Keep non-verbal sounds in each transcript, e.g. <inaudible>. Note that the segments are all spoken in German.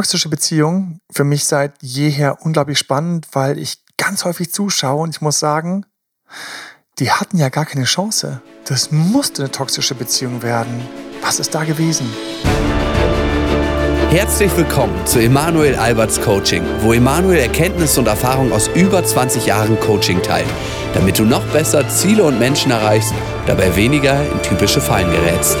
Toxische Beziehung für mich seit jeher unglaublich spannend, weil ich ganz häufig zuschaue und ich muss sagen, die hatten ja gar keine Chance. Das musste eine toxische Beziehung werden. Was ist da gewesen? Herzlich willkommen zu Emanuel Alberts Coaching, wo Emanuel Erkenntnisse und Erfahrung aus über 20 Jahren Coaching teilt, damit du noch besser Ziele und Menschen erreichst, dabei weniger in typische Fallen gerätst.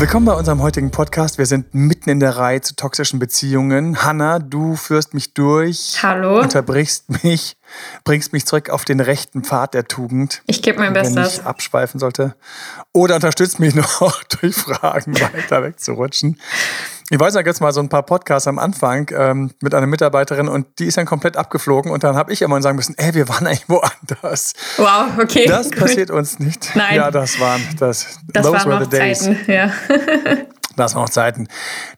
Willkommen bei unserem heutigen Podcast. Wir sind mitten in der Reihe zu toxischen Beziehungen. Hanna, du führst mich durch. Hallo. Unterbrichst mich, bringst mich zurück auf den rechten Pfad der Tugend. Ich gebe mein Bestes. Wenn ich abschweifen sollte. Oder unterstützt mich <laughs> noch durch Fragen weiter wegzurutschen. Ich weiß ja jetzt mal so ein paar Podcasts am Anfang ähm, mit einer Mitarbeiterin und die ist dann komplett abgeflogen und dann habe ich immer sagen müssen, ey, wir waren eigentlich woanders. Wow, okay. Das gut. passiert uns nicht. Nein. Ja, das waren das. Das those waren were the days. Zeiten, ja. <laughs> Das waren noch Zeiten.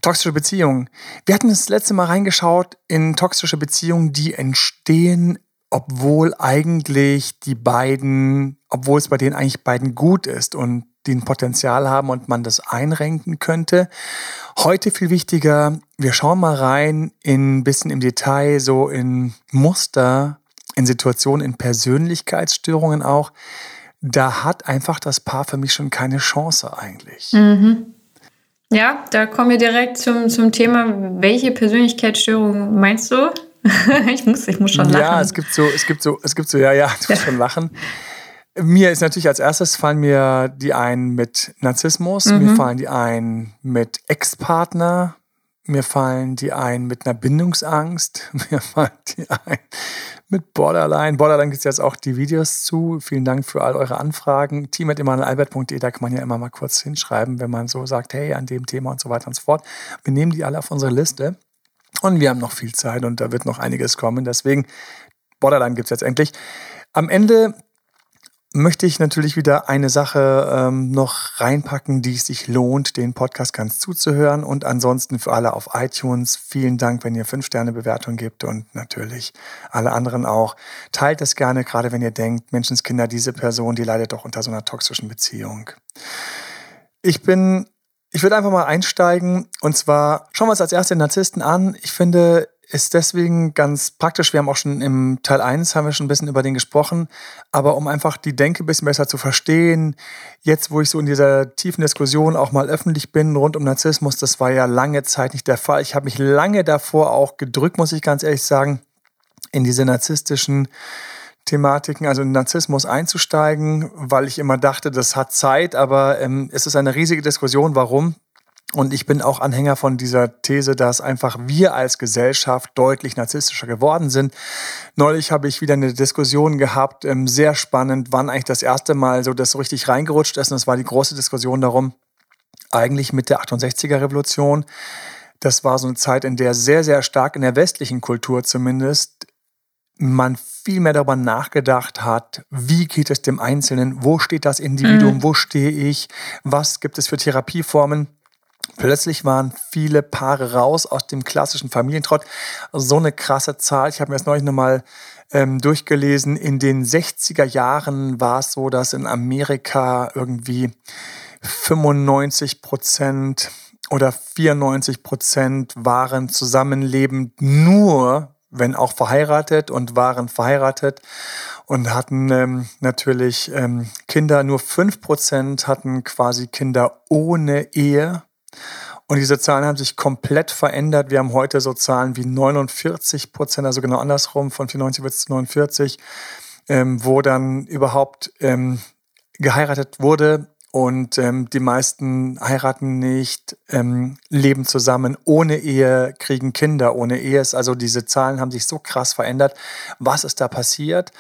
Toxische Beziehungen. Wir hatten das letzte Mal reingeschaut in toxische Beziehungen, die entstehen, obwohl eigentlich die beiden, obwohl es bei denen eigentlich beiden gut ist und die ein Potenzial haben und man das einrenken könnte. Heute viel wichtiger, wir schauen mal rein in ein bisschen im Detail, so in Muster, in Situationen, in Persönlichkeitsstörungen auch. Da hat einfach das Paar für mich schon keine Chance eigentlich. Mhm. Ja, da kommen wir direkt zum, zum Thema, welche Persönlichkeitsstörung meinst du? <laughs> ich, muss, ich muss schon lachen. Ja, es gibt so, es gibt so, es gibt so, ja, ja, du musst schon lachen. <laughs> Mir ist natürlich als erstes fallen mir die ein mit Narzissmus, mhm. mir fallen die ein mit Ex-Partner, mir fallen die ein mit einer Bindungsangst, <laughs> mir fallen die ein mit Borderline. Borderline gibt es jetzt auch die Videos zu. Vielen Dank für all eure Anfragen. Team.emanuelalbert.de, da kann man ja immer mal kurz hinschreiben, wenn man so sagt, hey, an dem Thema und so weiter und so fort. Wir nehmen die alle auf unsere Liste. Und wir haben noch viel Zeit und da wird noch einiges kommen. Deswegen, Borderline gibt es jetzt endlich. Am Ende möchte ich natürlich wieder eine Sache ähm, noch reinpacken, die es sich lohnt, den Podcast ganz zuzuhören. Und ansonsten für alle auf iTunes, vielen Dank, wenn ihr fünf Sterne Bewertung gibt und natürlich alle anderen auch. Teilt es gerne, gerade wenn ihr denkt, Menschenskinder, diese Person, die leidet doch unter so einer toxischen Beziehung. Ich bin, ich würde einfach mal einsteigen und zwar schauen wir uns als erste den Narzissten an. Ich finde, ist deswegen ganz praktisch. Wir haben auch schon im Teil 1 haben wir schon ein bisschen über den gesprochen. Aber um einfach die Denke ein bisschen besser zu verstehen, jetzt wo ich so in dieser tiefen Diskussion auch mal öffentlich bin rund um Narzissmus, das war ja lange Zeit nicht der Fall. Ich habe mich lange davor auch gedrückt, muss ich ganz ehrlich sagen, in diese narzisstischen Thematiken, also in Narzissmus einzusteigen, weil ich immer dachte, das hat Zeit, aber ähm, es ist eine riesige Diskussion. Warum? Und ich bin auch Anhänger von dieser These, dass einfach wir als Gesellschaft deutlich narzisstischer geworden sind. Neulich habe ich wieder eine Diskussion gehabt, ähm, sehr spannend, wann eigentlich das erste Mal so das so richtig reingerutscht ist. Und es war die große Diskussion darum, eigentlich mit der 68er Revolution. Das war so eine Zeit, in der sehr, sehr stark in der westlichen Kultur zumindest man viel mehr darüber nachgedacht hat, wie geht es dem Einzelnen, wo steht das Individuum, mhm. wo stehe ich, was gibt es für Therapieformen. Plötzlich waren viele Paare raus aus dem klassischen Familientrott. So eine krasse Zahl. Ich habe mir das neulich nochmal ähm, durchgelesen. In den 60er Jahren war es so, dass in Amerika irgendwie 95 Prozent oder 94 Prozent waren zusammenlebend nur, wenn auch verheiratet und waren verheiratet und hatten ähm, natürlich ähm, Kinder. Nur 5 Prozent hatten quasi Kinder ohne Ehe. Und diese Zahlen haben sich komplett verändert. Wir haben heute so Zahlen wie 49 Prozent, also genau andersrum, von 94 bis 49, ähm, wo dann überhaupt ähm, geheiratet wurde. Und ähm, die meisten heiraten nicht, ähm, leben zusammen ohne Ehe, kriegen Kinder ohne Ehe. Also diese Zahlen haben sich so krass verändert. Was ist da passiert?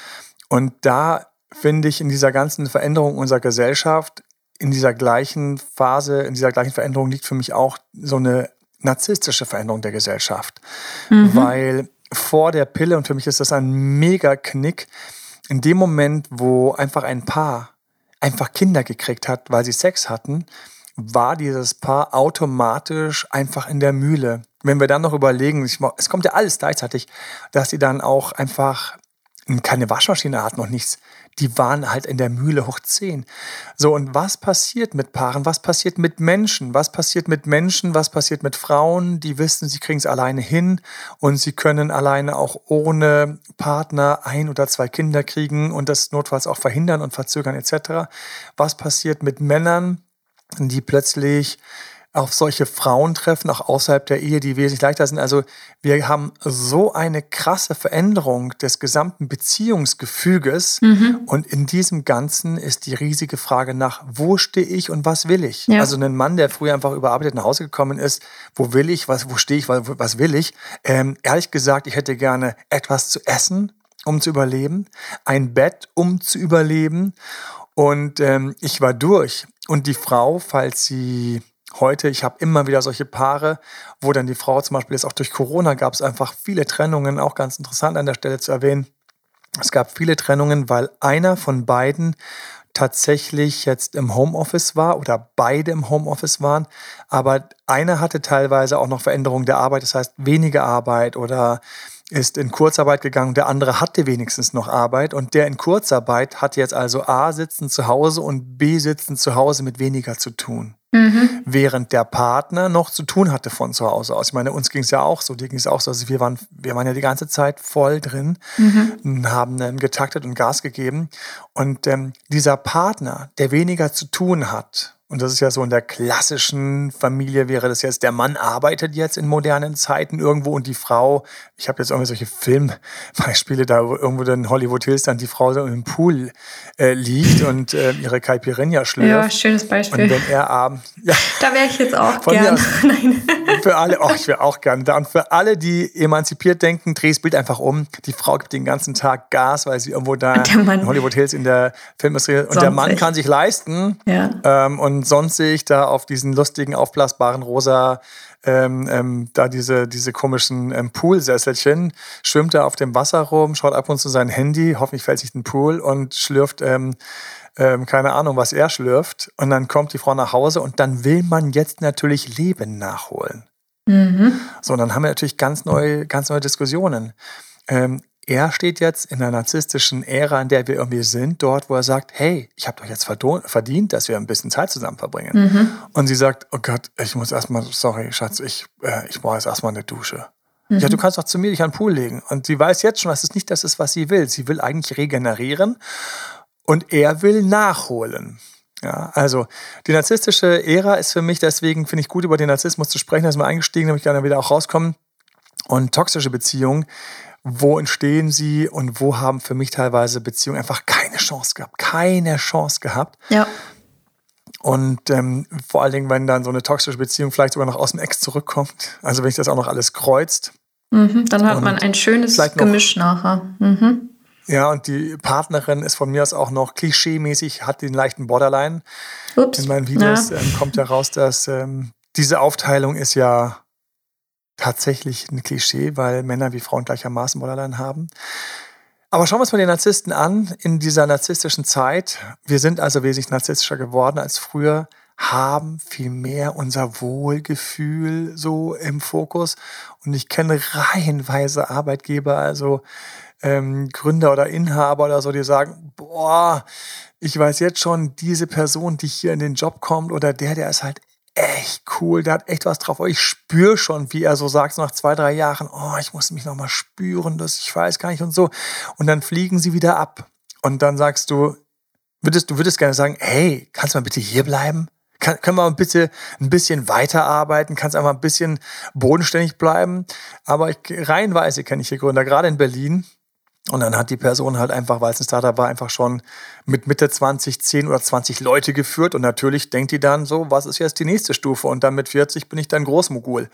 Und da finde ich in dieser ganzen Veränderung unserer Gesellschaft in dieser gleichen Phase, in dieser gleichen Veränderung liegt für mich auch so eine narzisstische Veränderung der Gesellschaft. Mhm. Weil vor der Pille, und für mich ist das ein mega Knick, in dem Moment, wo einfach ein Paar einfach Kinder gekriegt hat, weil sie Sex hatten, war dieses Paar automatisch einfach in der Mühle. Wenn wir dann noch überlegen, es kommt ja alles gleichzeitig, dass sie dann auch einfach keine Waschmaschine hatten und nichts. Die waren halt in der Mühle hoch 10. So, und was passiert mit Paaren? Was passiert mit Menschen? Was passiert mit Menschen? Was passiert mit Frauen, die wissen, sie kriegen es alleine hin und sie können alleine auch ohne Partner ein oder zwei Kinder kriegen und das notfalls auch verhindern und verzögern etc. Was passiert mit Männern, die plötzlich auf solche Frauen treffen, auch außerhalb der Ehe, die wesentlich leichter sind. Also wir haben so eine krasse Veränderung des gesamten Beziehungsgefüges mhm. und in diesem Ganzen ist die riesige Frage nach, wo stehe ich und was will ich? Ja. Also ein Mann, der früher einfach überarbeitet nach Hause gekommen ist, wo will ich, was, wo stehe ich, was, was will ich? Ähm, ehrlich gesagt, ich hätte gerne etwas zu essen, um zu überleben, ein Bett, um zu überleben und ähm, ich war durch. Und die Frau, falls sie heute, ich habe immer wieder solche Paare, wo dann die Frau zum Beispiel jetzt auch durch Corona gab es einfach viele Trennungen, auch ganz interessant an der Stelle zu erwähnen. Es gab viele Trennungen, weil einer von beiden tatsächlich jetzt im Homeoffice war oder beide im Homeoffice waren, aber einer hatte teilweise auch noch Veränderungen der Arbeit, das heißt weniger Arbeit oder ist in Kurzarbeit gegangen, der andere hatte wenigstens noch Arbeit und der in Kurzarbeit hat jetzt also A sitzen zu Hause und B sitzen zu Hause mit weniger zu tun. Mhm. Während der Partner noch zu tun hatte von zu Hause aus. Ich meine, uns ging es ja auch so, dir ging es auch so. Also wir waren, wir waren ja die ganze Zeit voll drin, mhm. haben ähm, getaktet und Gas gegeben. Und ähm, dieser Partner, der weniger zu tun hat, und das ist ja so in der klassischen Familie wäre das jetzt, der Mann arbeitet jetzt in modernen Zeiten irgendwo und die Frau, ich habe jetzt irgendwie solche Filmbeispiele da, wo irgendwo dann Hollywood Hills dann die Frau so im Pool äh, liegt und äh, ihre Caipirinha schlürft. Ja, schönes Beispiel. Und wenn er abends, ja. Da wäre ich jetzt auch gern. <laughs> Nein. Für alle, oh, ich wäre auch gern da. Und für alle, die emanzipiert denken, dreh das Bild einfach um. Die Frau gibt den ganzen Tag Gas, weil sie irgendwo da in Hollywood Hills in der Filmindustrie und der Mann kann sich leisten. Ja. Ähm, und sonst sehe ich da auf diesen lustigen, aufblasbaren rosa, ähm, ähm, da diese, diese komischen ähm, Poolsesselchen, schwimmt er auf dem Wasser rum, schaut ab und zu sein Handy, hoffentlich fällt sich den Pool und schlürft, ähm, ähm, keine Ahnung, was er schlürft. Und dann kommt die Frau nach Hause und dann will man jetzt natürlich Leben nachholen. Mhm. So, und dann haben wir natürlich ganz neue, ganz neue Diskussionen. Ähm, er steht jetzt in der narzisstischen Ära, in der wir irgendwie sind, dort, wo er sagt, hey, ich habe doch jetzt verdient, dass wir ein bisschen Zeit zusammen verbringen. Mhm. Und sie sagt, oh Gott, ich muss erstmal, sorry, Schatz, ich, äh, ich brauche jetzt erstmal eine Dusche. Mhm. Ja, du kannst doch zu mir dich an den Pool legen. Und sie weiß jetzt schon, dass es nicht das ist, was sie will. Sie will eigentlich regenerieren und er will nachholen. Ja, also die narzisstische Ära ist für mich, deswegen finde ich gut, über den Narzissmus zu sprechen, da sind wir eingestiegen, damit ich gerne wieder auch rauskommen. Und toxische Beziehungen wo entstehen sie und wo haben für mich teilweise Beziehungen einfach keine Chance gehabt, keine Chance gehabt. Ja. Und ähm, vor allen Dingen, wenn dann so eine toxische Beziehung vielleicht sogar noch aus dem Ex zurückkommt, also wenn sich das auch noch alles kreuzt. Mhm, dann hat man ein schönes Gemisch nachher. Mhm. Ja, und die Partnerin ist von mir aus auch noch klischee-mäßig, hat den leichten Borderline. Ups. In meinen Videos ja. ähm, kommt ja raus, dass ähm, diese Aufteilung ist ja tatsächlich ein Klischee, weil Männer wie Frauen gleichermaßen Borderline haben. Aber schauen wir uns mal den Narzissten an in dieser narzisstischen Zeit. Wir sind also wesentlich narzisstischer geworden als früher, haben viel mehr unser Wohlgefühl so im Fokus. Und ich kenne reihenweise Arbeitgeber, also ähm, Gründer oder Inhaber oder so, die sagen, boah, ich weiß jetzt schon, diese Person, die hier in den Job kommt oder der, der ist halt echt cool, der hat echt was drauf. Ich spüre schon, wie er so sagt, nach zwei, drei Jahren, oh, ich muss mich nochmal spüren, das ich weiß gar nicht und so. Und dann fliegen sie wieder ab. Und dann sagst du, würdest, du würdest gerne sagen, hey, kannst du mal bitte hier bleiben? Kann, können wir bitte ein bisschen weiterarbeiten? Kannst einfach ein bisschen bodenständig bleiben? Aber ich, reihenweise kenne ich hier Gründer, gerade in Berlin, und dann hat die Person halt einfach, weil es ein Startup war, einfach schon mit Mitte 20, 10 oder 20 Leute geführt. Und natürlich denkt die dann so, was ist jetzt die nächste Stufe? Und dann mit 40 bin ich dann Großmogul.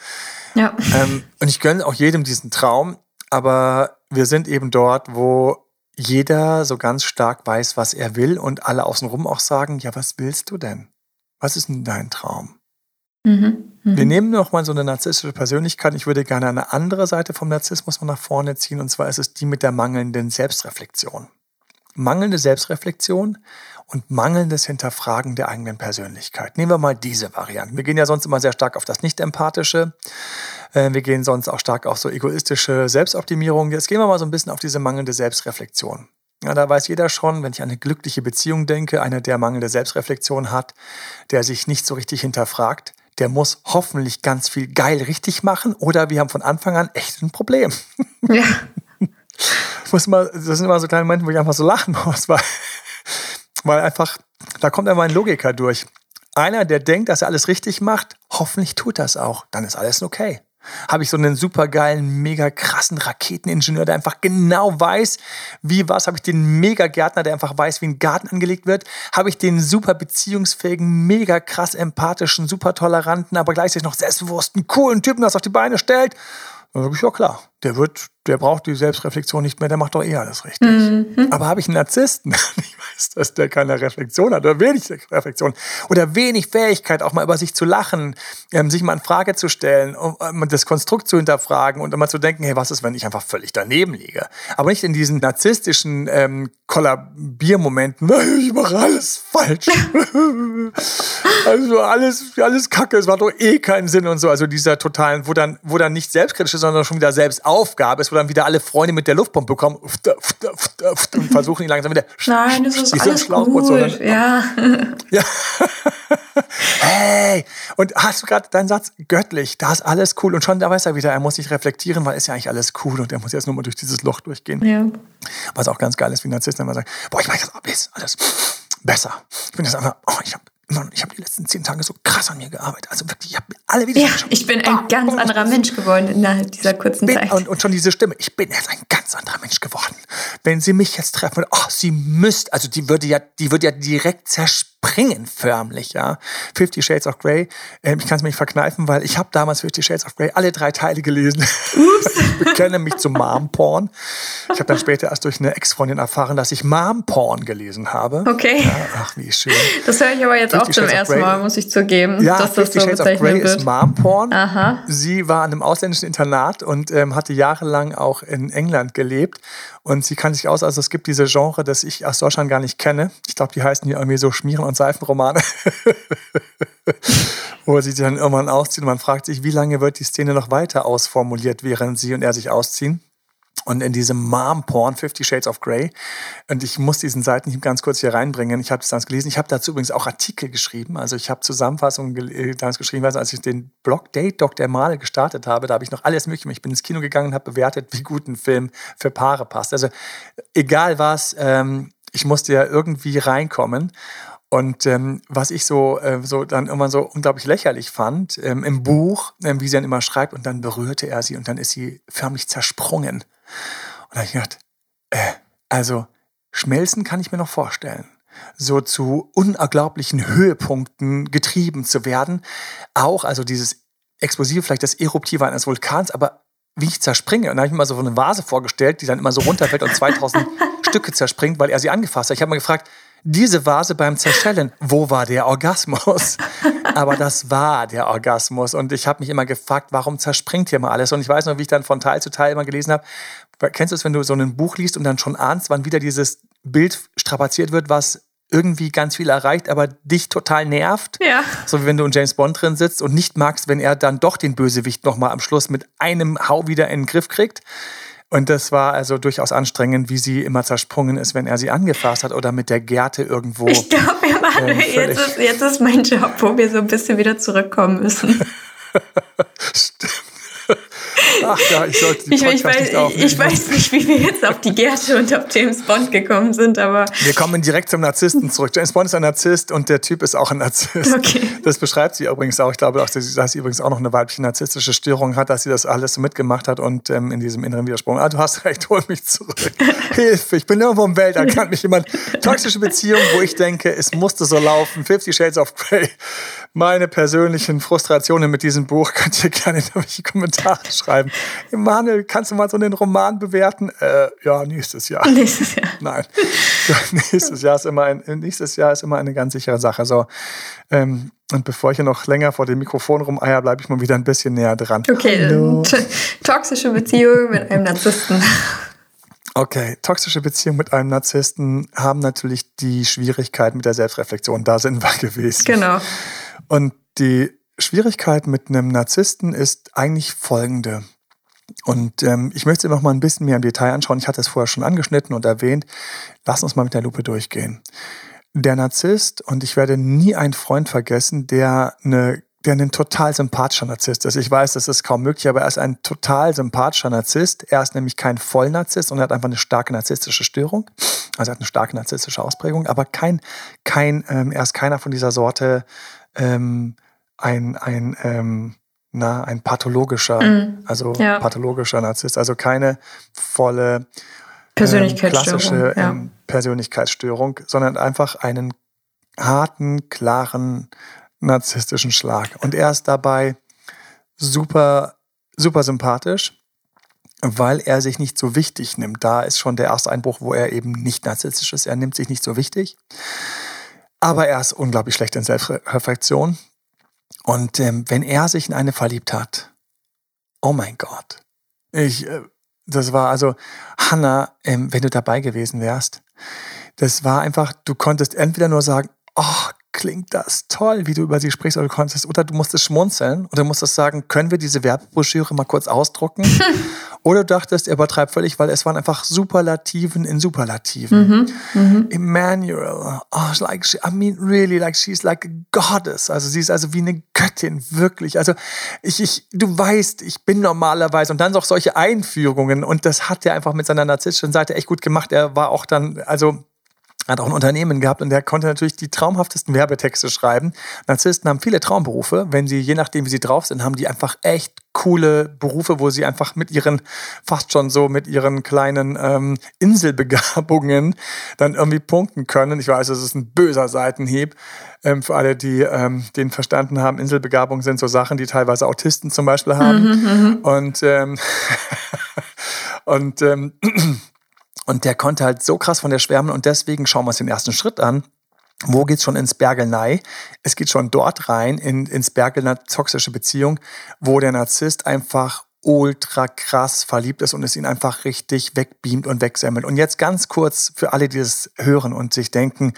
Ja. Ähm, und ich gönne auch jedem diesen Traum. Aber wir sind eben dort, wo jeder so ganz stark weiß, was er will und alle außenrum auch sagen, ja, was willst du denn? Was ist denn dein Traum? Mhm. Wir mhm. nehmen noch mal so eine narzisstische Persönlichkeit. Ich würde gerne eine andere Seite vom Narzissmus mal nach vorne ziehen. Und zwar ist es die mit der mangelnden Selbstreflexion. Mangelnde Selbstreflexion und mangelndes Hinterfragen der eigenen Persönlichkeit. Nehmen wir mal diese Variante. Wir gehen ja sonst immer sehr stark auf das Nicht-Empathische. Äh, wir gehen sonst auch stark auf so egoistische Selbstoptimierung. Jetzt gehen wir mal so ein bisschen auf diese mangelnde Selbstreflexion. Ja, da weiß jeder schon, wenn ich an eine glückliche Beziehung denke, einer, der mangelnde Selbstreflexion hat, der sich nicht so richtig hinterfragt, der muss hoffentlich ganz viel geil richtig machen oder wir haben von Anfang an echt ein Problem. Ja. <laughs> muss mal, das sind immer so kleine Momente, wo ich einfach so lachen muss, weil, weil einfach, da kommt einfach ein Logiker durch. Einer, der denkt, dass er alles richtig macht, hoffentlich tut das auch. Dann ist alles okay habe ich so einen supergeilen, mega krassen Raketeningenieur, der einfach genau weiß, wie was. Habe ich den mega Gärtner, der einfach weiß, wie ein Garten angelegt wird. Habe ich den super beziehungsfähigen, mega krass empathischen, super toleranten, aber gleichzeitig noch selbstbewussten, coolen Typen, das auf die Beine stellt. Dann sage ich, ja klar, der wird, der braucht die Selbstreflexion nicht mehr, der macht doch eh alles richtig. Mhm. Aber habe ich einen Narzissten, <laughs> ich weiß, dass der keine Reflexion hat oder wenig Reflexion oder wenig Fähigkeit, auch mal über sich zu lachen, ähm, sich mal in Frage zu stellen, um, um das Konstrukt zu hinterfragen und immer zu denken, hey, was ist, wenn ich einfach völlig daneben liege? Aber nicht in diesen narzisstischen ähm, Kollabiermomenten, <laughs> ich mache alles falsch. <laughs> also alles, alles Kacke, es macht doch eh keinen Sinn und so. Also dieser totalen, wo dann, wo dann nicht selbstkritisch ist, sondern schon wieder selbst Aufgabe ist, wo dann wieder alle Freunde mit der Luftpumpe kommen <laughs> und versuchen ihn langsam wieder. <laughs> Nein, das ist <laughs> alles gut. So, ja. ja. hey, und hast du gerade deinen Satz göttlich, da ist alles cool und schon da weiß er wieder, er muss sich reflektieren, weil ist ja eigentlich alles cool und er muss jetzt nur mal durch dieses Loch durchgehen. Ja. Was auch ganz geil ist, wie Narzissten immer sagen, boah, ich weiß jetzt alles besser. Ich bin jetzt einfach, oh, ich habe Mann, ich habe die letzten zehn Tage so krass an mir gearbeitet. Also wirklich, ich habe alle wieder. Ja, ich bin ein ganz anderer Mensch geworden innerhalb dieser kurzen bin, Zeit. Und, und, schon diese Stimme, ich bin jetzt ein ganz anderer Mensch geworden. Wenn sie mich jetzt treffen würde, oh, sie müsste, also die würde ja, die würde ja direkt zerspringen springen förmlich, ja. Fifty Shades of Grey. Ähm, ich kann es mir nicht verkneifen, weil ich habe damals Fifty Shades of Grey alle drei Teile gelesen. Ups. <laughs> ich bekenne mich zu Mom-Porn. Ich habe dann später erst durch eine Ex-Freundin erfahren, dass ich Mom-Porn gelesen habe. Okay. Ja, ach, wie schön. Das höre ich aber jetzt auch zum ersten Mal, muss ich zugeben. Ja, dass Fifty das so Shades of Grey wird. ist Mom-Porn. Sie war an einem ausländischen Internat und ähm, hatte jahrelang auch in England gelebt. Und sie kann sich aus, also es gibt diese Genre, das ich aus Deutschland gar nicht kenne. Ich glaube, die heißen hier irgendwie so Schmieren und Seifenromane. <laughs> Wo sie dann irgendwann ausziehen und man fragt sich, wie lange wird die Szene noch weiter ausformuliert, während sie und er sich ausziehen? Und in diesem Mom-Porn, Fifty Shades of Grey, und ich muss diesen Seiten ganz kurz hier reinbringen, ich habe das damals gelesen, ich habe dazu übrigens auch Artikel geschrieben, also ich habe Zusammenfassungen äh, damals geschrieben, also als ich den Blog Date Dr. Male gestartet habe, da habe ich noch alles mögliche, ich bin ins Kino gegangen und habe bewertet, wie gut ein Film für Paare passt. Also egal was, ähm, ich musste ja irgendwie reinkommen. Und ähm, was ich so, äh, so dann immer so unglaublich lächerlich fand, ähm, im Buch, ähm, wie sie dann immer schreibt, und dann berührte er sie und dann ist sie förmlich zersprungen. Und da habe ich gedacht, äh, also schmelzen kann ich mir noch vorstellen. So zu unglaublichen Höhepunkten getrieben zu werden. Auch, also dieses Explosive, vielleicht das Eruptive eines Vulkans, aber wie ich zerspringe. Und da habe ich mir mal so eine Vase vorgestellt, die dann immer so runterfällt und 2000 <laughs> Stücke zerspringt, weil er sie angefasst hat. Ich habe mal gefragt, diese Vase beim Zerschellen, wo war der Orgasmus? <laughs> Aber das war der Orgasmus. Und ich habe mich immer gefragt, warum zerspringt hier mal alles? Und ich weiß noch, wie ich dann von Teil zu Teil immer gelesen habe. Kennst du es, wenn du so ein Buch liest und dann schon ahnst, wann wieder dieses Bild strapaziert wird, was irgendwie ganz viel erreicht, aber dich total nervt. Ja. So wie wenn du in James Bond drin sitzt und nicht magst, wenn er dann doch den Bösewicht nochmal am Schluss mit einem Hau wieder in den Griff kriegt. Und das war also durchaus anstrengend, wie sie immer zersprungen ist, wenn er sie angefasst hat oder mit der Gerte irgendwo. <laughs> Ich glaube, ähm, jetzt, ist, jetzt ist mein Job, wo wir so ein bisschen wieder zurückkommen müssen. Stimmt. <laughs> Ach ja, ich sollte ich, ich, weiß, nicht ich weiß nicht, wie wir jetzt auf die Gerte und auf James Bond gekommen sind, aber. Wir kommen direkt zum Narzissten zurück. James Bond ist ein Narzisst und der Typ ist auch ein Narzisst. Okay. Das beschreibt sie übrigens auch. Ich glaube auch, dass sie übrigens auch noch eine weibliche narzisstische Störung hat, dass sie das alles so mitgemacht hat und ähm, in diesem inneren Widerspruch. Ah, du hast recht, hol mich zurück. <laughs> Hilfe, ich bin irgendwo im Welt, da kann mich jemand. Toxische Beziehung, wo ich denke, es musste so laufen. Fifty Shades of Grey meine persönlichen Frustrationen mit diesem Buch könnt ihr gerne in die Kommentare schreiben. Emanuel, kannst du mal so den Roman bewerten? Äh, ja, nächstes Jahr. <laughs> Nächstes Jahr. Nein. nächstes, Jahr ist immer ein, nächstes Jahr ist immer eine ganz sichere Sache. So, ähm, und bevor ich hier noch länger vor dem Mikrofon rumeier, bleibe ich mal wieder ein bisschen näher dran. Okay, toxische Beziehung mit einem Narzissten. Okay, toxische Beziehungen mit einem Narzissten haben natürlich die Schwierigkeit mit der Selbstreflexion. Da sind wir gewesen. Genau. Und die Schwierigkeit mit einem Narzissten ist eigentlich folgende. Und ähm, ich möchte noch mal ein bisschen mehr im Detail anschauen. Ich hatte es vorher schon angeschnitten und erwähnt. Lass uns mal mit der Lupe durchgehen. Der Narzisst, und ich werde nie einen Freund vergessen, der eine der ein total sympathischer Narzisst ist. Ich weiß, das ist kaum möglich, aber er ist ein total sympathischer Narzisst. Er ist nämlich kein Vollnarzisst und er hat einfach eine starke narzisstische Störung. Also er hat eine starke narzisstische Ausprägung, aber kein, kein, ähm, er ist keiner von dieser Sorte, ähm, ein, ein, ähm, na, ein pathologischer, mm, also ja. pathologischer Narzisst, also keine volle ähm, Persönlichkeitsstörung, klassische ja. Ähm, Persönlichkeitsstörung, sondern einfach einen harten, klaren, narzisstischen Schlag. Und er ist dabei super, super sympathisch, weil er sich nicht so wichtig nimmt. Da ist schon der erste Einbruch, wo er eben nicht narzisstisch ist. Er nimmt sich nicht so wichtig. Aber er ist unglaublich schlecht in Selbstreflexion. Und ähm, wenn er sich in eine verliebt hat, oh mein Gott. Ich, äh, das war also, Hannah, ähm, wenn du dabei gewesen wärst, das war einfach, du konntest entweder nur sagen, oh, klingt das toll, wie du über sie sprichst, oder du konntest, oder du musstest schmunzeln oder du musstest sagen, können wir diese Werbebroschüre mal kurz ausdrucken? <laughs> oder du dachtest, er übertreibt völlig, weil es waren einfach Superlativen in Superlativen. Mhm, mhm. Emmanuel, oh, like, she, I mean, really, like, she's like a goddess. Also sie ist also wie eine Göttin, wirklich. Also ich, ich, du weißt, ich bin normalerweise und dann noch solche Einführungen und das hat er einfach mit seiner narzisstischen Seite echt gut gemacht. Er war auch dann, also hat auch ein Unternehmen gehabt und der konnte natürlich die traumhaftesten Werbetexte schreiben. Narzissten haben viele Traumberufe. Wenn sie, je nachdem wie sie drauf sind, haben die einfach echt coole Berufe, wo sie einfach mit ihren, fast schon so mit ihren kleinen ähm, Inselbegabungen dann irgendwie punkten können. Ich weiß, das ist ein böser Seitenhieb. Ähm, für alle, die ähm, den verstanden haben, Inselbegabungen sind so Sachen, die teilweise Autisten zum Beispiel haben. Mhm, mhm. und ähm, <laughs> und ähm, Und der konnte halt so krass von der schwärmen und deswegen schauen wir uns den ersten Schritt an. Wo geht's schon ins Bergelnei? Es geht schon dort rein, in, ins Bergel toxische Beziehung, wo der Narzisst einfach ultra krass verliebt ist und es ihn einfach richtig wegbeamt und wegsemmelt. Und jetzt ganz kurz für alle, die das hören und sich denken,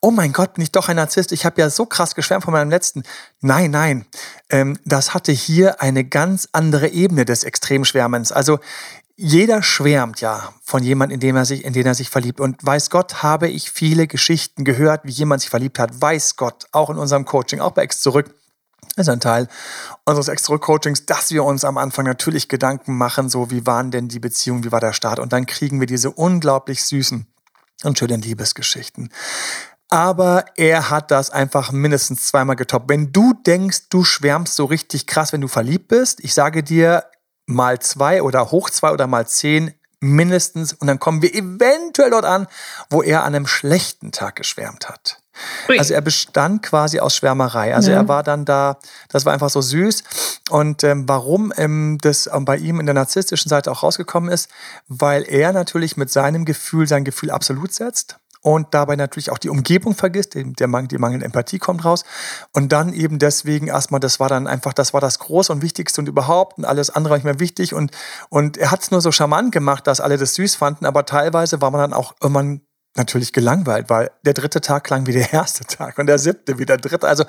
oh mein Gott, bin ich doch ein Narzisst, ich habe ja so krass geschwärmt von meinem letzten. Nein, nein, ähm, das hatte hier eine ganz andere Ebene des Extremschwärmens. Also jeder schwärmt ja von jemandem, in dem er sich, in den er sich verliebt. Und weiß Gott, habe ich viele Geschichten gehört, wie jemand sich verliebt hat. Weiß Gott, auch in unserem Coaching, auch bei Ex zurück. Ist ein Teil unseres Ex zurück Coachings, dass wir uns am Anfang natürlich Gedanken machen, so wie waren denn die Beziehungen, wie war der Start? Und dann kriegen wir diese unglaublich süßen und schönen Liebesgeschichten. Aber er hat das einfach mindestens zweimal getoppt. Wenn du denkst, du schwärmst so richtig krass, wenn du verliebt bist, ich sage dir, mal zwei oder hoch zwei oder mal zehn mindestens. Und dann kommen wir eventuell dort an, wo er an einem schlechten Tag geschwärmt hat. Ui. Also er bestand quasi aus Schwärmerei. Also ja. er war dann da, das war einfach so süß. Und ähm, warum ähm, das ähm, bei ihm in der narzisstischen Seite auch rausgekommen ist, weil er natürlich mit seinem Gefühl sein Gefühl absolut setzt und dabei natürlich auch die Umgebung vergisst, der Mangel, die mangelnde Empathie kommt raus und dann eben deswegen erstmal, das war dann einfach, das war das Große und Wichtigste und überhaupt und alles andere war nicht mehr wichtig und, und er hat es nur so charmant gemacht, dass alle das süß fanden, aber teilweise war man dann auch irgendwann natürlich gelangweilt, weil der dritte Tag klang wie der erste Tag und der siebte wie der dritte. Also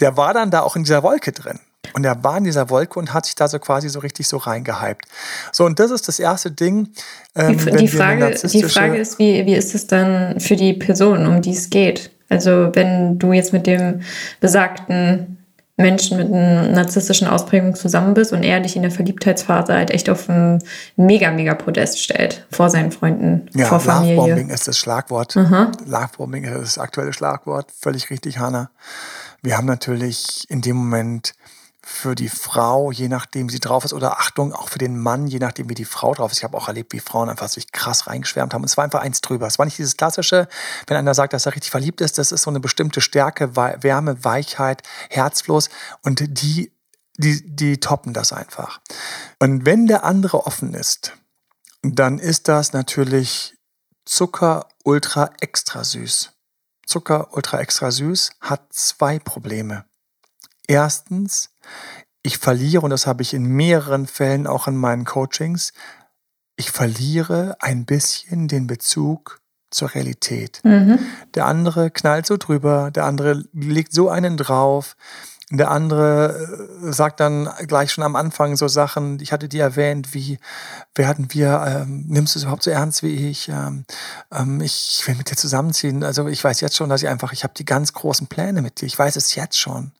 der war dann da auch in dieser Wolke drin. Und er war in dieser Wolke und hat sich da so quasi so richtig so reingehypt. So, und das ist das erste Ding. Ähm, die, die Frage, die Frage ist, wie, wie ist es dann für die Person, um die es geht? Also, wenn du jetzt mit dem besagten Menschen mit einer narzisstischen Ausprägung zusammen bist und er dich in der Verliebtheitsphase halt echt auf ein mega, mega Podest stellt vor seinen Freunden, ja, vor Familie. Lovebombing ist das Schlagwort. Mhm. Lovebombing ist das aktuelle Schlagwort. Völlig richtig, Hanna. Wir haben natürlich in dem Moment für die Frau, je nachdem wie sie drauf ist, oder Achtung, auch für den Mann, je nachdem wie die Frau drauf ist. Ich habe auch erlebt, wie Frauen einfach sich krass reingeschwärmt haben. Und es war einfach eins drüber. Es war nicht dieses klassische, wenn einer sagt, dass er richtig verliebt ist, das ist so eine bestimmte Stärke, Wärme, Weichheit, Herzfluss und die, die, die toppen das einfach. Und wenn der andere offen ist, dann ist das natürlich Zucker ultra extra süß. Zucker ultra extra süß hat zwei Probleme. Erstens, ich verliere, und das habe ich in mehreren Fällen auch in meinen Coachings, ich verliere ein bisschen den Bezug zur Realität. Mhm. Der andere knallt so drüber, der andere legt so einen drauf Der andere äh, sagt dann gleich schon am Anfang so Sachen, ich hatte die erwähnt, wie werden wir, ähm, nimmst du es überhaupt so ernst wie ich? Ähm, ähm, ich will mit dir zusammenziehen. Also ich weiß jetzt schon, dass ich einfach, ich habe die ganz großen Pläne mit dir. Ich weiß es jetzt schon.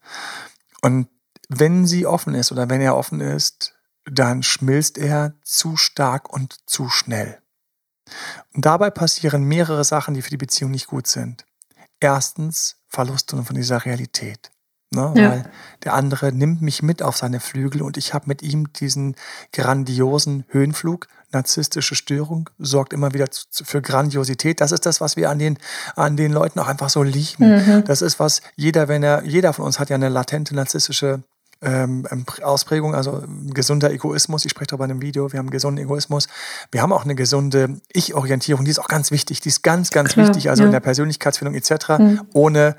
Und wenn sie offen ist oder wenn er offen ist, dann schmilzt er zu stark und zu schnell. Und dabei passieren mehrere Sachen, die für die Beziehung nicht gut sind. Erstens Verlust von dieser Realität. Ne? Ja. Weil der andere nimmt mich mit auf seine Flügel und ich habe mit ihm diesen grandiosen Höhenflug. Narzisstische Störung sorgt immer wieder für Grandiosität. Das ist das, was wir an den, an den Leuten auch einfach so lieben. Mhm. Das ist, was jeder, wenn er, jeder von uns hat ja eine latente narzisstische ähm, ähm Ausprägung, also gesunder Egoismus. Ich spreche darüber in einem Video. Wir haben gesunden Egoismus. Wir haben auch eine gesunde Ich-Orientierung. Die ist auch ganz wichtig. Die ist ganz, ganz Klar, wichtig. Also ja. in der Persönlichkeitsfindung etc. Mhm. Ohne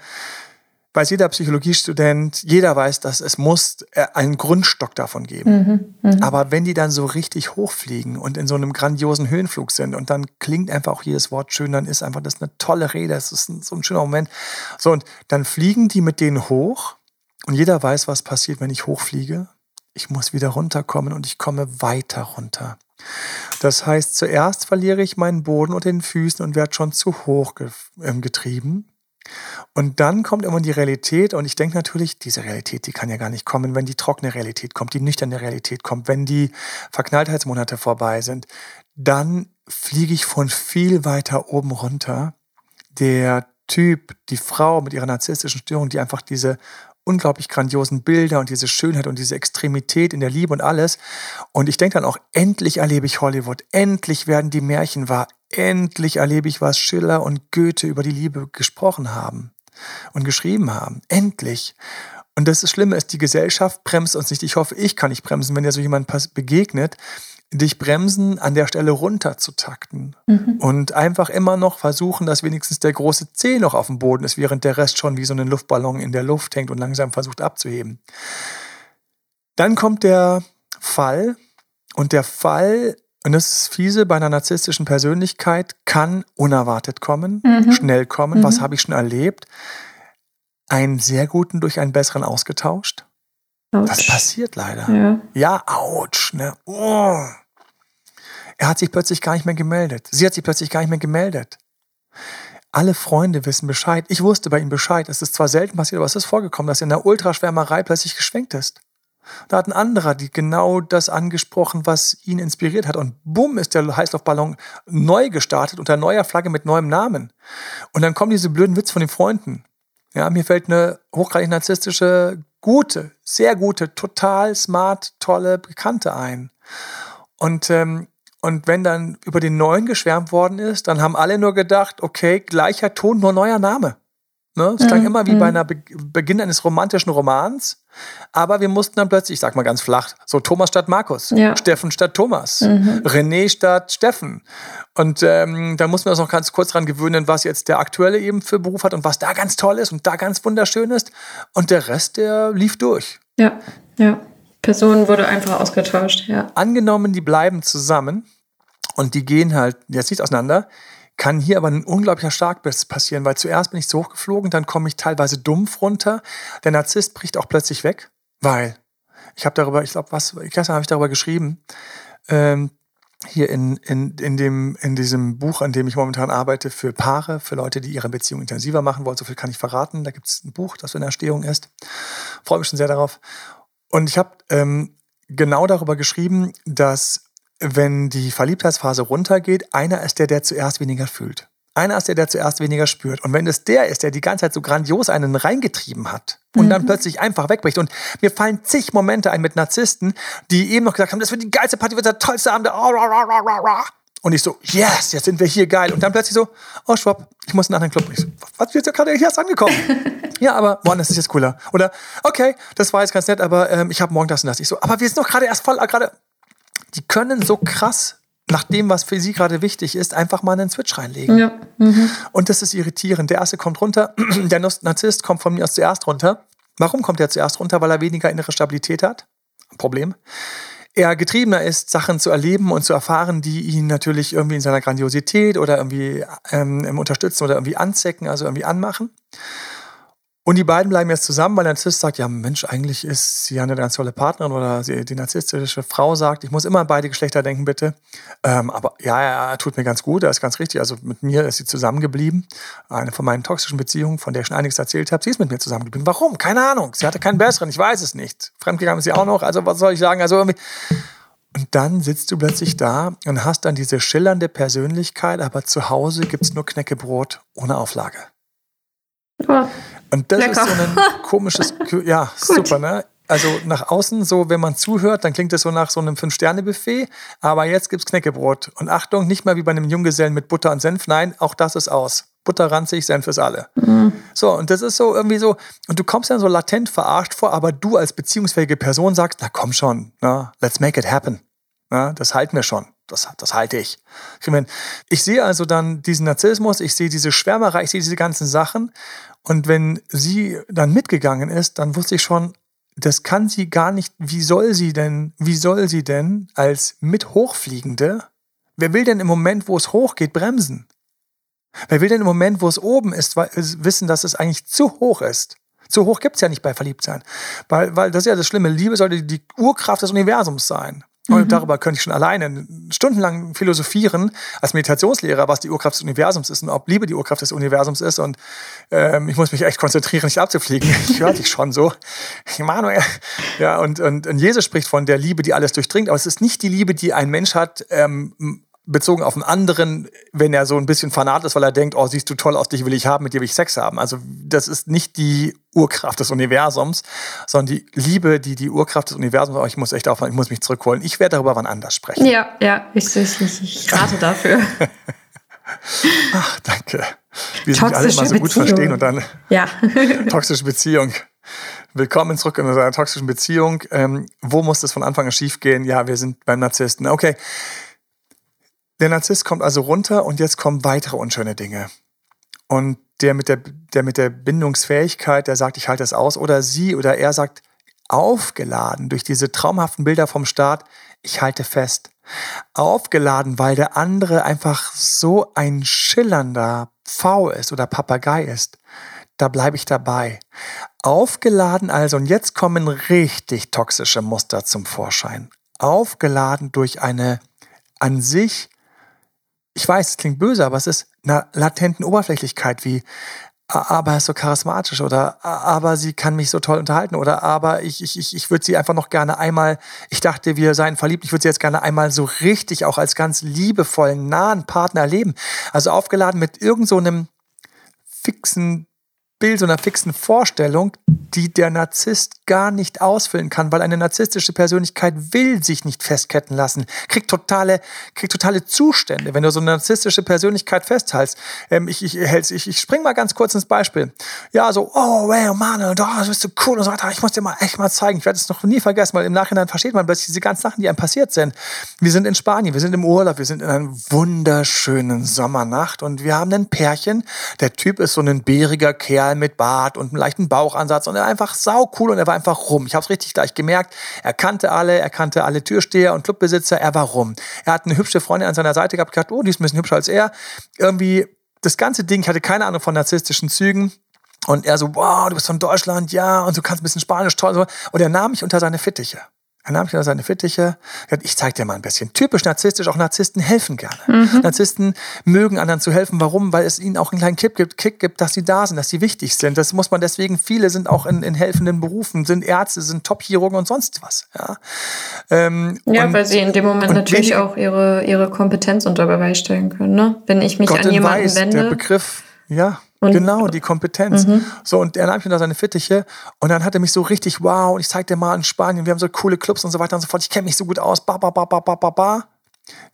weiß jeder Psychologiestudent, jeder weiß, dass es muss äh, einen Grundstock davon geben. Mhm, mh. Aber wenn die dann so richtig hochfliegen und in so einem grandiosen Höhenflug sind und dann klingt einfach auch jedes Wort schön, dann ist einfach das eine tolle Rede, das ist ein, so ein schöner Moment. So, und dann fliegen die mit denen hoch und jeder weiß, was passiert, wenn ich hochfliege. Ich muss wieder runterkommen und ich komme weiter runter. Das heißt, zuerst verliere ich meinen Boden unter den Füßen und werde schon zu hoch ähm, getrieben. Und dann kommt immer die Realität und ich denke natürlich, diese Realität, die kann ja gar nicht kommen, wenn die trockene Realität kommt, die nüchterne Realität kommt, wenn die Verknalltheitsmonate vorbei sind, dann fliege ich von viel weiter oben runter. Der Typ, die Frau mit ihrer narzisstischen Störung, die einfach diese unglaublich grandiosen Bilder und diese Schönheit und diese Extremität in der Liebe und alles. Und ich denke dann auch, endlich erlebe ich Hollywood, endlich werden die Märchen wahr, endlich erlebe ich, was Schiller und Goethe über die Liebe gesprochen haben und geschrieben haben. Endlich. Und das Schlimme ist, die Gesellschaft bremst uns nicht. Ich hoffe, ich kann nicht bremsen, wenn dir so jemand begegnet, dich bremsen, an der Stelle runterzutakten mhm. und einfach immer noch versuchen, dass wenigstens der große C noch auf dem Boden ist, während der Rest schon wie so ein Luftballon in der Luft hängt und langsam versucht abzuheben. Dann kommt der Fall und der Fall, und das ist fiese, bei einer narzisstischen Persönlichkeit kann unerwartet kommen, mhm. schnell kommen. Mhm. Was habe ich schon erlebt? Einen sehr guten durch einen besseren ausgetauscht. Ouch. Das passiert leider. Ja, ja ouch. Ne? Oh. Er hat sich plötzlich gar nicht mehr gemeldet. Sie hat sich plötzlich gar nicht mehr gemeldet. Alle Freunde wissen Bescheid. Ich wusste bei ihm Bescheid. Es ist zwar selten passiert, aber es ist vorgekommen, dass er in der Ultraschwärmerei plötzlich geschwenkt ist. Da hat ein anderer die genau das angesprochen, was ihn inspiriert hat. Und bumm ist der Heißluftballon neu gestartet unter neuer Flagge mit neuem Namen. Und dann kommen diese blöden Witze von den Freunden. Ja, mir fällt eine hochgradig narzisstische gute, sehr gute, total smart, tolle Bekannte ein. Und, ähm, und wenn dann über den neuen geschwärmt worden ist, dann haben alle nur gedacht, okay, gleicher Ton, nur neuer Name. Ne? Es klang mhm. immer wie bei mhm. einer Be Beginn eines romantischen Romans. Aber wir mussten dann plötzlich, ich sag mal ganz flach, so Thomas statt Markus, ja. Steffen statt Thomas, mhm. René statt Steffen. Und ähm, da mussten wir uns noch ganz kurz dran gewöhnen, was jetzt der aktuelle eben für Beruf hat und was da ganz toll ist und da ganz wunderschön ist. Und der Rest, der lief durch. Ja, ja. Person wurde einfach ausgetauscht, ja. Angenommen, die bleiben zusammen und die gehen halt jetzt nicht auseinander, kann hier aber ein unglaublicher Starkbiss passieren, weil zuerst bin ich so hochgeflogen, dann komme ich teilweise dumpf runter. Der Narzisst bricht auch plötzlich weg, weil ich habe darüber, ich glaube, was, gestern habe ich darüber geschrieben, ähm, hier in, in, in, dem, in diesem Buch, an dem ich momentan arbeite, für Paare, für Leute, die ihre Beziehung intensiver machen wollen. So viel kann ich verraten. Da gibt es ein Buch, das in der Erstehung ist. Freue mich schon sehr darauf. Und ich habe ähm, genau darüber geschrieben, dass wenn die Verliebtheitsphase runtergeht, einer ist der, der zuerst weniger fühlt. Einer ist der, der zuerst weniger spürt. Und wenn es der ist, der die ganze Zeit so grandios einen reingetrieben hat und mhm. dann plötzlich einfach wegbricht. Und mir fallen zig Momente ein mit Narzissten, die eben noch gesagt haben, das wird die geilste Party, wird der tollste Abend. Und ich so, yes, jetzt sind wir hier geil. Und dann plötzlich so, oh Schwab, ich muss in einen anderen Club. Ich so, was, wir sind ja gerade hier erst angekommen. <laughs> ja, aber woanders ist jetzt cooler. Oder, okay, das war jetzt ganz nett, aber ähm, ich habe morgen das und das. Ich so, aber wir sind doch gerade erst voll, gerade, die können so krass nach dem, was für sie gerade wichtig ist, einfach mal einen Switch reinlegen. Ja. Mhm. Und das ist irritierend. Der erste kommt runter, <clears throat> der Narzisst kommt von mir aus zuerst runter. Warum kommt er zuerst runter? Weil er weniger innere Stabilität hat. Problem. Er getriebener ist, Sachen zu erleben und zu erfahren, die ihn natürlich irgendwie in seiner Grandiosität oder irgendwie ähm, unterstützen oder irgendwie anzecken, also irgendwie anmachen. Und die beiden bleiben jetzt zusammen, weil der Narzisst sagt, ja Mensch, eigentlich ist sie eine ganz tolle Partnerin oder sie, die narzisstische Frau sagt, ich muss immer an beide Geschlechter denken, bitte. Ähm, aber ja, ja, tut mir ganz gut, das ist ganz richtig. Also mit mir ist sie zusammengeblieben. Eine von meinen toxischen Beziehungen, von der ich schon einiges erzählt habe, sie ist mit mir zusammengeblieben. Warum? Keine Ahnung. Sie hatte keinen besseren, ich weiß es nicht. Fremdgegangen ist sie auch noch, also was soll ich sagen? Also irgendwie. Und dann sitzt du plötzlich da und hast dann diese schillernde Persönlichkeit, aber zu Hause gibt es nur Knäckebrot ohne Auflage. Ja. Und das Lecker. ist so ein <laughs> komisches, ja, super, ne? Also nach außen, so wenn man zuhört, dann klingt das so nach so einem Fünf-Sterne-Buffet. Aber jetzt gibt's Knäckebrot. Und Achtung, nicht mal wie bei einem Junggesellen mit Butter und Senf. Nein, auch das ist aus. Butter ranzig, Senf ist alle. Mhm. So, und das ist so irgendwie so, und du kommst dann so latent verarscht vor, aber du als beziehungsfähige Person sagst, na komm schon, na, let's make it happen. Na, das halten wir schon. Das, das halte ich. Ich sehe also dann diesen Narzissmus, ich sehe diese Schwärmerei, ich sehe diese ganzen Sachen und wenn sie dann mitgegangen ist, dann wusste ich schon, das kann sie gar nicht. Wie soll sie denn, wie soll sie denn als mit Hochfliegende, wer will denn im Moment, wo es hochgeht, bremsen? Wer will denn im Moment, wo es oben ist, wissen, dass es eigentlich zu hoch ist? Zu hoch gibt es ja nicht bei Verliebtsein. Weil, weil das ist ja das Schlimme. Liebe sollte die Urkraft des Universums sein. Und mhm. darüber könnte ich schon alleine stundenlang philosophieren als Meditationslehrer, was die Urkraft des Universums ist und ob Liebe die Urkraft des Universums ist. Und ähm, ich muss mich echt konzentrieren, nicht abzufliegen. <laughs> Ich höre dich schon so. Manuel. Ja, und, und, und Jesus spricht von der Liebe, die alles durchdringt. Aber es ist nicht die Liebe, die ein Mensch hat, ähm, bezogen auf einen anderen, wenn er so ein bisschen fanat ist, weil er denkt, oh, siehst du toll aus, dich will ich haben, mit dir will ich Sex haben. Also das ist nicht die Urkraft des Universums, sondern die Liebe, die die Urkraft des Universums, aber ich muss echt aufhören, ich muss mich zurückholen. Ich werde darüber wann anders sprechen. Ja, ja, ich, ich, ich rate <laughs> dafür. Ach, danke. Wir sind alle immer so gut Beziehung. verstehen und dann ja. <laughs> toxische Beziehung. Willkommen zurück in unserer toxischen Beziehung. Ähm, wo muss das von Anfang an schief gehen? Ja, wir sind beim Narzissten. Okay, der Narzisst kommt also runter und jetzt kommen weitere unschöne Dinge. Und der mit der, der mit der Bindungsfähigkeit, der sagt, ich halte es aus, oder sie oder er sagt, aufgeladen durch diese traumhaften Bilder vom Staat, ich halte fest. Aufgeladen, weil der andere einfach so ein schillernder Pfau ist oder Papagei ist. Da bleibe ich dabei. Aufgeladen also, und jetzt kommen richtig toxische Muster zum Vorschein. Aufgeladen durch eine an sich ich weiß, es klingt böse, aber es ist einer latenten Oberflächlichkeit wie, aber er ist so charismatisch oder aber sie kann mich so toll unterhalten oder aber ich, ich, ich, ich würde sie einfach noch gerne einmal, ich dachte, wir seien verliebt, ich würde sie jetzt gerne einmal so richtig auch als ganz liebevollen, nahen Partner erleben. Also aufgeladen mit irgend so einem fixen Bild, so einer fixen Vorstellung, die der Narzisst gar nicht ausfüllen kann, weil eine narzisstische Persönlichkeit will sich nicht festketten lassen, kriegt totale, kriegt totale Zustände, wenn du so eine narzisstische Persönlichkeit festhältst. Ähm, ich, ich, ich, ich spring mal ganz kurz ins Beispiel. Ja, so, oh, wow, Mann, oh, das bist du cool und so weiter. Ich muss dir mal echt mal zeigen. Ich werde es noch nie vergessen, weil im Nachhinein versteht man plötzlich diese ganzen Sachen, die einem passiert sind. Wir sind in Spanien, wir sind im Urlaub, wir sind in einer wunderschönen Sommernacht und wir haben ein Pärchen. Der Typ ist so ein bäriger Kerl mit Bart und einem leichten Bauchansatz und er war einfach sau cool und er war einfach rum. Ich habe es richtig gleich gemerkt. Er kannte alle, er kannte alle Türsteher und Clubbesitzer, er war rum. Er hat eine hübsche Freundin an seiner Seite gehabt, gedacht, oh, die ist ein bisschen hübscher als er. Irgendwie das ganze Ding, ich hatte keine Ahnung von narzisstischen Zügen. Und er so, wow, du bist von Deutschland, ja, und du kannst ein bisschen Spanisch, toll. Und er nahm mich unter seine Fittiche. Er nahm unter seine Fittiche. Ich zeig dir mal ein bisschen. Typisch narzisstisch, auch Narzissten helfen gerne. Mhm. Narzissten mögen anderen zu helfen. Warum? Weil es ihnen auch einen kleinen Kick gibt, Kick gibt, dass sie da sind, dass sie wichtig sind. Das muss man deswegen, viele sind auch in, in helfenden Berufen, sind Ärzte, sind Top-Chirurgen und sonst was. Ja, ähm, ja und, weil sie in dem Moment natürlich auch ihre, ihre Kompetenz unter Beweis stellen können. Ne? Wenn ich mich Gott an jemanden weiß, wende. Der Begriff, ja. Und genau, die Kompetenz. Mhm. So, und er nahm mich unter seine Fittiche und dann hat er mich so richtig, wow, und ich zeig dir mal in Spanien, wir haben so coole Clubs und so weiter und so fort. Ich kenne mich so gut aus, ba, ba, ba, ba, ba, ba, ba.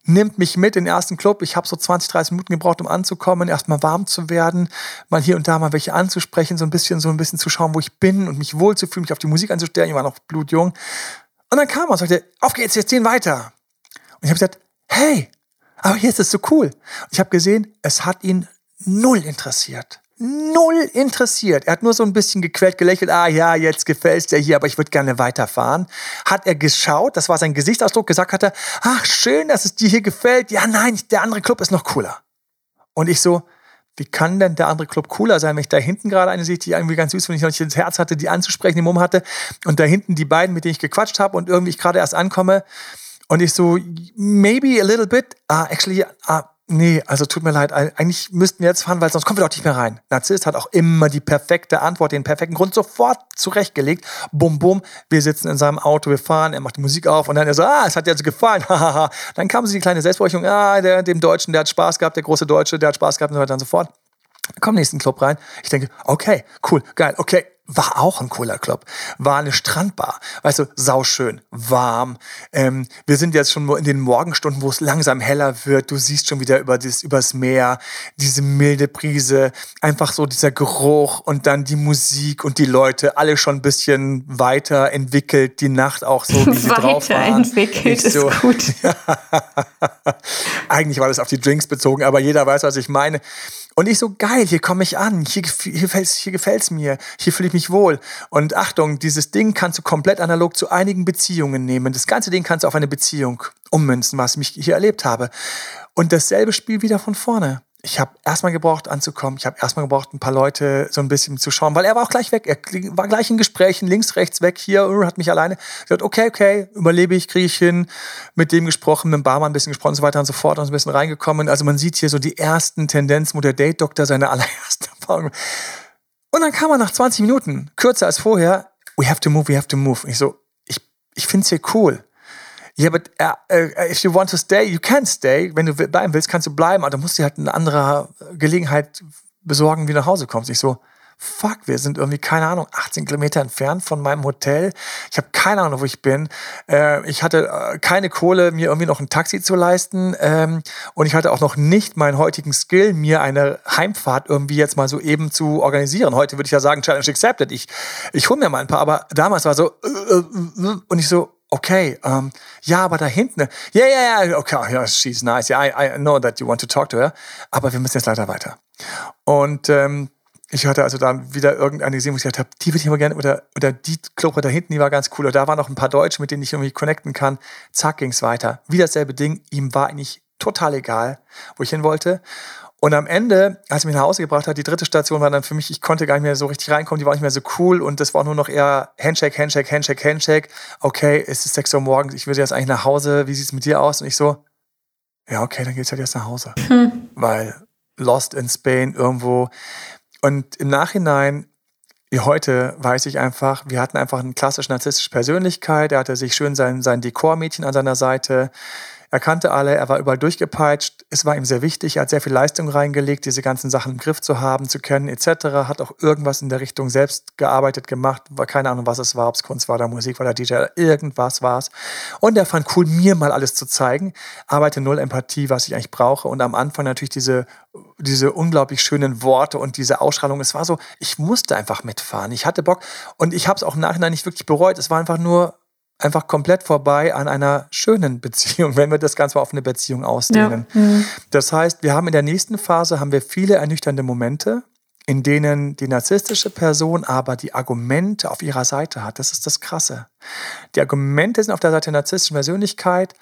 Nimmt mich mit in den ersten Club. Ich habe so 20, 30 Minuten gebraucht, um anzukommen, erstmal warm zu werden, mal hier und da mal welche anzusprechen, so ein bisschen, so ein bisschen zu schauen, wo ich bin und mich wohlzufühlen, mich auf die Musik anzustellen. Ich war noch blutjung. Und dann kam er und sagte, auf geht's, jetzt gehen weiter. Und ich habe gesagt, hey, aber hier ist es so cool. Und ich habe gesehen, es hat ihn null interessiert. Null interessiert. Er hat nur so ein bisschen gequält, gelächelt. Ah ja, jetzt gefällt's dir hier, aber ich würde gerne weiterfahren. Hat er geschaut, das war sein Gesichtsausdruck, gesagt hat er, ach schön, dass es dir hier gefällt. Ja, nein, der andere Club ist noch cooler. Und ich so, wie kann denn der andere Club cooler sein, wenn ich da hinten gerade eine sehe, die irgendwie ganz süß, wenn ich noch nicht das Herz hatte, die anzusprechen, den Mumm hatte und da hinten die beiden, mit denen ich gequatscht habe und irgendwie ich gerade erst ankomme und ich so, maybe a little bit, uh, actually, uh, Nee, also tut mir leid, eigentlich müssten wir jetzt fahren, weil sonst kommen wir doch nicht mehr rein. Narzisst hat auch immer die perfekte Antwort, den perfekten Grund sofort zurechtgelegt. Bum, bum, wir sitzen in seinem Auto, wir fahren, er macht die Musik auf und dann er so, ah, es hat dir also gefallen, <laughs> hahaha. dann kam so die kleine Selbstbräuchung, ah, der, dem Deutschen, der hat Spaß gehabt, der große Deutsche, der hat Spaß gehabt und so weiter und so fort. Komm nächsten Club rein. Ich denke, okay, cool, geil, okay, war auch ein cooler Club. War eine Strandbar. Weißt du, sauschön, warm. Ähm, wir sind jetzt schon in den Morgenstunden, wo es langsam heller wird. Du siehst schon wieder über das, übers Meer, diese milde Brise, einfach so dieser Geruch und dann die Musik und die Leute, alle schon ein bisschen weiterentwickelt, die Nacht auch so, wie sie <laughs> drauf waren. Weiterentwickelt ist so, gut. <laughs> Eigentlich war das auf die Drinks bezogen, aber jeder weiß, was ich meine. Und ich so, geil, hier komme ich an, hier, hier, gefällt's, hier gefällt's mir, hier fühle ich mich wohl. Und Achtung, dieses Ding kannst du komplett analog zu einigen Beziehungen nehmen. Das ganze Ding kannst du auf eine Beziehung ummünzen, was ich hier erlebt habe. Und dasselbe Spiel wieder von vorne ich habe erstmal gebraucht anzukommen. Ich habe erstmal gebraucht, ein paar Leute so ein bisschen zu schauen, weil er war auch gleich weg. Er war gleich in Gesprächen, links, rechts weg, hier, uh, hat mich alleine gesagt, okay, okay, überlebe ich, kriege ich hin, mit dem gesprochen, mit dem Barmann ein bisschen gesprochen und so weiter und so fort und so ein bisschen reingekommen. Also man sieht hier so die ersten Tendenzen, wo der Date-Doktor seine <laughs> allererste Erfahrung. Und dann kam er nach 20 Minuten, kürzer als vorher, we have to move, we have to move. Und ich so, ich, ich finde es hier cool yeah, but uh, uh, if you want to stay, you can stay. Wenn du bleiben willst, kannst du bleiben, aber dann musst du halt eine andere Gelegenheit besorgen, wie du nach Hause kommst. Ich so, fuck, wir sind irgendwie, keine Ahnung, 18 Kilometer entfernt von meinem Hotel. Ich habe keine Ahnung, wo ich bin. Äh, ich hatte äh, keine Kohle, mir irgendwie noch ein Taxi zu leisten. Ähm, und ich hatte auch noch nicht meinen heutigen Skill, mir eine Heimfahrt irgendwie jetzt mal so eben zu organisieren. Heute würde ich ja sagen, Challenge accepted. Ich, ich hole mir mal ein paar, aber damals war so, äh, äh, äh und ich so, okay, um, ähm, ja, aber da hinten, ja, ja, ja, okay, yeah, she's nice, yeah, I, I know that you want to talk to her, aber wir müssen jetzt leider weiter. Und ähm, ich hatte also dann wieder irgendeine gesehen, wo ich gesagt habe, die würde ich immer gerne, oder, oder die Club da hinten, die war ganz cool, oder da waren noch ein paar Deutsche, mit denen ich irgendwie connecten kann. Zack, ging's weiter. Wieder dasselbe Ding, ihm war eigentlich total egal, wo ich hin wollte. Und am Ende, als er mich nach Hause gebracht hat, die dritte Station war dann für mich, ich konnte gar nicht mehr so richtig reinkommen, die war nicht mehr so cool und das war nur noch eher Handshake, Handshake, Handshake, Handshake. Okay, es ist 6 Uhr morgens, ich würde jetzt eigentlich nach Hause, wie sieht es mit dir aus? Und ich so, ja, okay, dann geht's halt jetzt nach Hause. Hm. Weil Lost in Spain irgendwo. Und im Nachhinein, wie heute, weiß ich einfach, wir hatten einfach eine klassisch narzisstische Persönlichkeit. Er hatte sich schön sein, sein Dekormädchen an seiner Seite. Er kannte alle, er war überall durchgepeitscht. Es war ihm sehr wichtig, er hat sehr viel Leistung reingelegt, diese ganzen Sachen im Griff zu haben, zu können, etc. Hat auch irgendwas in der Richtung selbst gearbeitet, gemacht. War keine Ahnung, was es war, ob es Kunst war, oder Musik war, der DJ, irgendwas war es. Und er fand cool, mir mal alles zu zeigen. Arbeite null Empathie, was ich eigentlich brauche. Und am Anfang natürlich diese, diese unglaublich schönen Worte und diese Ausstrahlung. Es war so, ich musste einfach mitfahren. Ich hatte Bock. Und ich habe es auch im Nachhinein nicht wirklich bereut. Es war einfach nur einfach komplett vorbei an einer schönen Beziehung, <laughs> wenn wir das Ganze auf eine Beziehung ausdehnen. Ja. Mhm. Das heißt, wir haben in der nächsten Phase haben wir viele ernüchternde Momente, in denen die narzisstische Person aber die Argumente auf ihrer Seite hat. Das ist das Krasse. Die Argumente sind auf der Seite der narzisstischen Persönlichkeit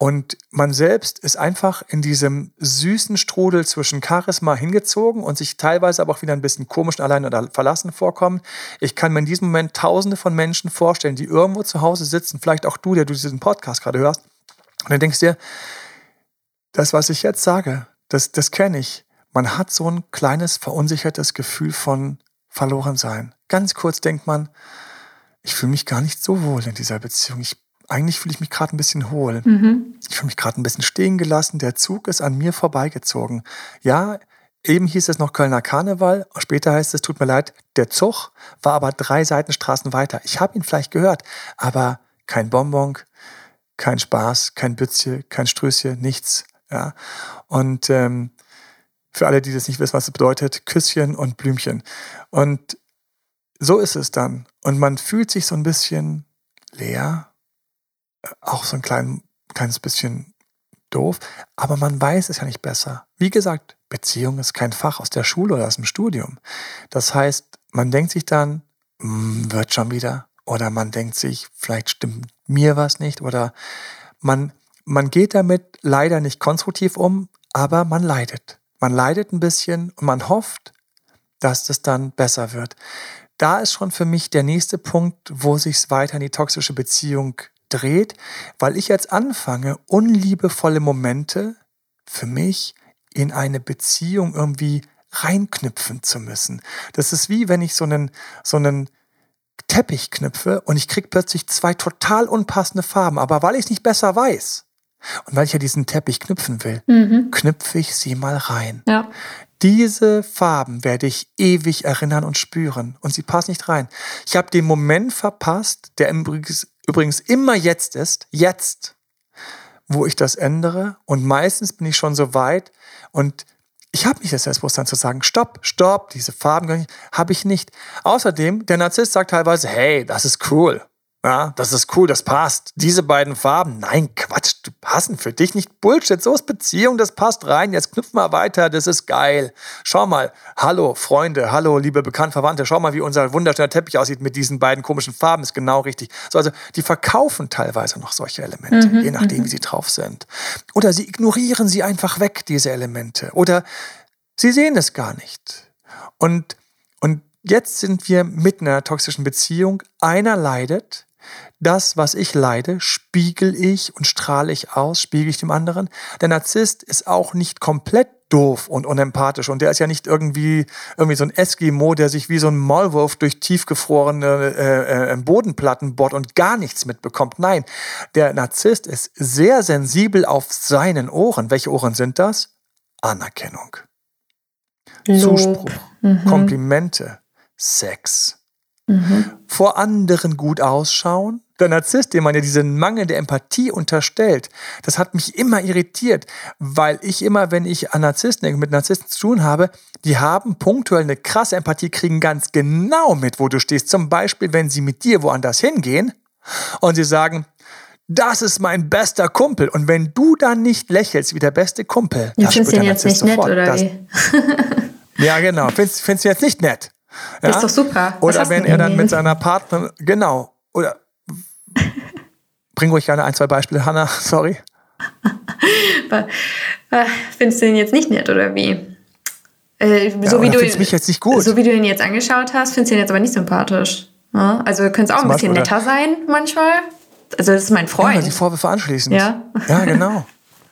und man selbst ist einfach in diesem süßen Strudel zwischen Charisma hingezogen und sich teilweise aber auch wieder ein bisschen komisch allein oder verlassen vorkommen. Ich kann mir in diesem Moment tausende von Menschen vorstellen, die irgendwo zu Hause sitzen, vielleicht auch du, der du diesen Podcast gerade hörst. Und dann denkst du dir, das, was ich jetzt sage, das, das kenne ich. Man hat so ein kleines, verunsichertes Gefühl von Verlorensein. Ganz kurz denkt man, ich fühle mich gar nicht so wohl in dieser Beziehung. Ich eigentlich fühle ich mich gerade ein bisschen hohl. Mhm. Ich fühle mich gerade ein bisschen stehen gelassen. Der Zug ist an mir vorbeigezogen. Ja, eben hieß es noch Kölner Karneval. Später heißt es, tut mir leid, der Zug war aber drei Seitenstraßen weiter. Ich habe ihn vielleicht gehört, aber kein Bonbon, kein Spaß, kein Bützchen, kein Strößchen, nichts. Ja. Und ähm, für alle, die das nicht wissen, was es bedeutet, Küsschen und Blümchen. Und so ist es dann. Und man fühlt sich so ein bisschen leer, auch so ein klein, kleines bisschen doof, aber man weiß es ja nicht besser. Wie gesagt, Beziehung ist kein Fach aus der Schule oder aus dem Studium. Das heißt, man denkt sich dann, hm, wird schon wieder, oder man denkt sich, vielleicht stimmt mir was nicht, oder man, man geht damit leider nicht konstruktiv um, aber man leidet. Man leidet ein bisschen und man hofft, dass das dann besser wird. Da ist schon für mich der nächste Punkt, wo sich weiter in die toxische Beziehung dreht, weil ich jetzt anfange, unliebevolle Momente für mich in eine Beziehung irgendwie reinknüpfen zu müssen. Das ist wie wenn ich so einen, so einen Teppich knüpfe und ich krieg plötzlich zwei total unpassende Farben, aber weil ich es nicht besser weiß und weil ich ja diesen Teppich knüpfen will, mhm. knüpfe ich sie mal rein. Ja. Diese Farben werde ich ewig erinnern und spüren und sie passen nicht rein. Ich habe den Moment verpasst, der übrigens, übrigens immer jetzt ist, jetzt, wo ich das ändere und meistens bin ich schon so weit und ich habe nicht das Selbstbewusstsein zu sagen, stopp, stopp, diese Farben habe ich nicht. Außerdem, der Narzisst sagt teilweise, hey, das ist cool. Ja, das ist cool, das passt. Diese beiden Farben, nein, Quatsch, die passen für dich nicht. Bullshit, so ist Beziehung, das passt rein. Jetzt knüpfen wir weiter, das ist geil. Schau mal, hallo Freunde, hallo liebe Bekannte, Verwandte, schau mal, wie unser wunderschöner Teppich aussieht mit diesen beiden komischen Farben, ist genau richtig. So, also die verkaufen teilweise noch solche Elemente, mhm, je nachdem, mhm. wie sie drauf sind. Oder sie ignorieren sie einfach weg, diese Elemente. Oder sie sehen es gar nicht. Und, und jetzt sind wir in einer toxischen Beziehung. Einer leidet, das, was ich leide, spiegel ich und strahle ich aus, spiegel ich dem anderen. Der Narzisst ist auch nicht komplett doof und unempathisch und der ist ja nicht irgendwie irgendwie so ein Eskimo, der sich wie so ein Maulwurf durch tiefgefrorene äh, äh, Bodenplatten bohrt und gar nichts mitbekommt. Nein, der Narzisst ist sehr sensibel auf seinen Ohren. Welche Ohren sind das? Anerkennung, Lob. Zuspruch, mhm. Komplimente, Sex mhm. vor anderen gut ausschauen. Der Narzisst, dem man ja diese mangelnde Empathie unterstellt, das hat mich immer irritiert, weil ich immer, wenn ich an Narzissten, mit Narzissten zu tun habe, die haben punktuell eine krasse Empathie, kriegen ganz genau mit, wo du stehst. Zum Beispiel, wenn sie mit dir woanders hingehen und sie sagen, das ist mein bester Kumpel. Und wenn du dann nicht lächelst wie der beste Kumpel, findest ihn jetzt nicht sofort. nett, oder das, <laughs> ja, genau. Findest, findest du jetzt nicht nett. Ja? Ist doch super. Oder wenn er dann mit seiner Partnerin, genau, oder <laughs> bring ruhig gerne ein, zwei Beispiele, Hanna, sorry. Findest du ihn jetzt nicht nett oder wie? Äh, so, ja, wie du ihn, mich jetzt nicht gut. so wie du ihn jetzt angeschaut hast, findest du ihn jetzt aber nicht sympathisch. Ja? Also könnte es auch Zum ein bisschen Beispiel, netter sein manchmal. Also das ist mein Freund. Ja, die Vorwürfe anschließend. Ja, ja genau.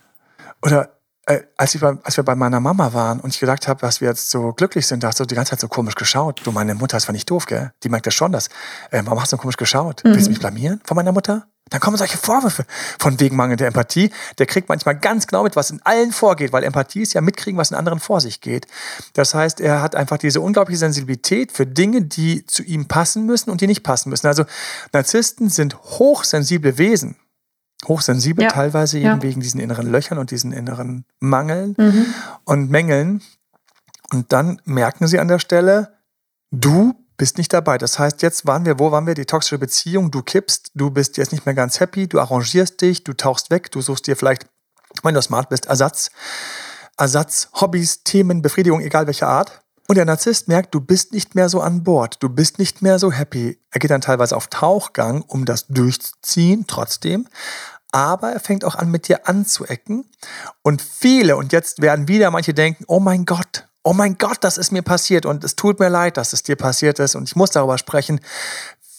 <laughs> Oder äh, als, ich bei, als wir bei meiner Mama waren und ich gesagt habe, dass wir jetzt so glücklich sind, da hast du die ganze Zeit so komisch geschaut. Du, meine Mutter ist zwar nicht doof, gell? Die merkt das schon, dass, äh, warum hast du so komisch geschaut? Mhm. Willst du mich blamieren von meiner Mutter? Dann kommen solche Vorwürfe von wegen mangelnder Empathie. Der kriegt manchmal ganz genau mit, was in allen vorgeht, weil Empathie ist ja mitkriegen, was in anderen vor sich geht. Das heißt, er hat einfach diese unglaubliche Sensibilität für Dinge, die zu ihm passen müssen und die nicht passen müssen. Also Narzissten sind hochsensible Wesen hochsensibel, ja. teilweise eben ja. wegen diesen inneren Löchern und diesen inneren Mangeln mhm. und Mängeln. Und dann merken sie an der Stelle, du bist nicht dabei. Das heißt, jetzt waren wir, wo waren wir? Die toxische Beziehung, du kippst, du bist jetzt nicht mehr ganz happy, du arrangierst dich, du tauchst weg, du suchst dir vielleicht, wenn du smart bist, Ersatz, Ersatz, Hobbys, Themen, Befriedigung, egal welcher Art. Und der Narzisst merkt, du bist nicht mehr so an Bord, du bist nicht mehr so happy. Er geht dann teilweise auf Tauchgang, um das durchzuziehen, trotzdem. Aber er fängt auch an, mit dir anzuecken. Und viele, und jetzt werden wieder manche denken, oh mein Gott, oh mein Gott, das ist mir passiert und es tut mir leid, dass es dir passiert ist und ich muss darüber sprechen.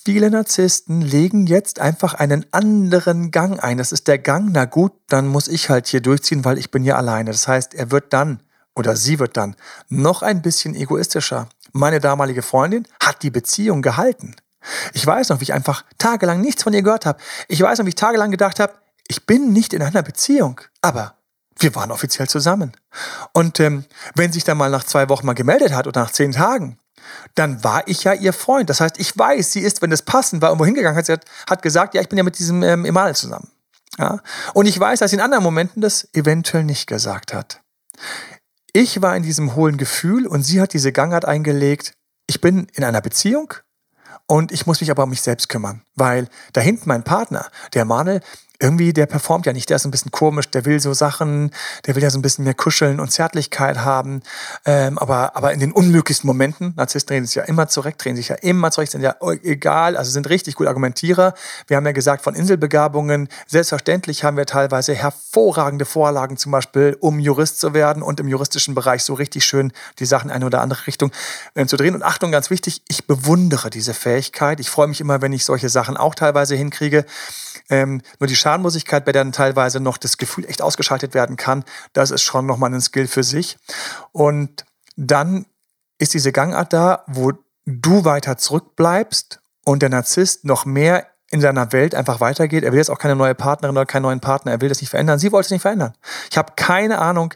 Viele Narzissten legen jetzt einfach einen anderen Gang ein. Das ist der Gang, na gut, dann muss ich halt hier durchziehen, weil ich bin ja alleine. Das heißt, er wird dann oder sie wird dann noch ein bisschen egoistischer. Meine damalige Freundin hat die Beziehung gehalten. Ich weiß noch, wie ich einfach tagelang nichts von ihr gehört habe. Ich weiß noch, wie ich tagelang gedacht habe, ich bin nicht in einer Beziehung, aber wir waren offiziell zusammen. Und ähm, wenn sich dann mal nach zwei Wochen mal gemeldet hat oder nach zehn Tagen, dann war ich ja ihr Freund. Das heißt, ich weiß, sie ist, wenn das passend war, irgendwo hingegangen hat, sie hat, hat gesagt, ja, ich bin ja mit diesem ähm, Emanuel zusammen. Ja? Und ich weiß, dass sie in anderen Momenten das eventuell nicht gesagt hat. Ich war in diesem hohlen Gefühl und sie hat diese Gangart eingelegt. Ich bin in einer Beziehung und ich muss mich aber um mich selbst kümmern, weil da hinten mein Partner, der Manuel, irgendwie, der performt ja nicht, der ist ein bisschen komisch, der will so Sachen, der will ja so ein bisschen mehr Kuscheln und Zärtlichkeit haben, ähm, aber, aber in den unmöglichsten Momenten, Narzissten drehen sich ja immer zurecht, drehen sich ja immer zurecht, sind ja egal, also sind richtig gut Argumentierer. Wir haben ja gesagt, von Inselbegabungen, selbstverständlich haben wir teilweise hervorragende Vorlagen, zum Beispiel, um Jurist zu werden und im juristischen Bereich so richtig schön die Sachen in eine oder andere Richtung äh, zu drehen. Und Achtung, ganz wichtig, ich bewundere diese Fähigkeit. Ich freue mich immer, wenn ich solche Sachen auch teilweise hinkriege. Ähm, nur die Schadenlosigkeit, bei der dann teilweise noch das Gefühl echt ausgeschaltet werden kann, das ist schon nochmal ein Skill für sich. Und dann ist diese Gangart da, wo du weiter zurückbleibst und der Narzisst noch mehr in seiner Welt einfach weitergeht. Er will jetzt auch keine neue Partnerin oder keinen neuen Partner. Er will das nicht verändern. Sie wollte es nicht verändern. Ich habe keine Ahnung.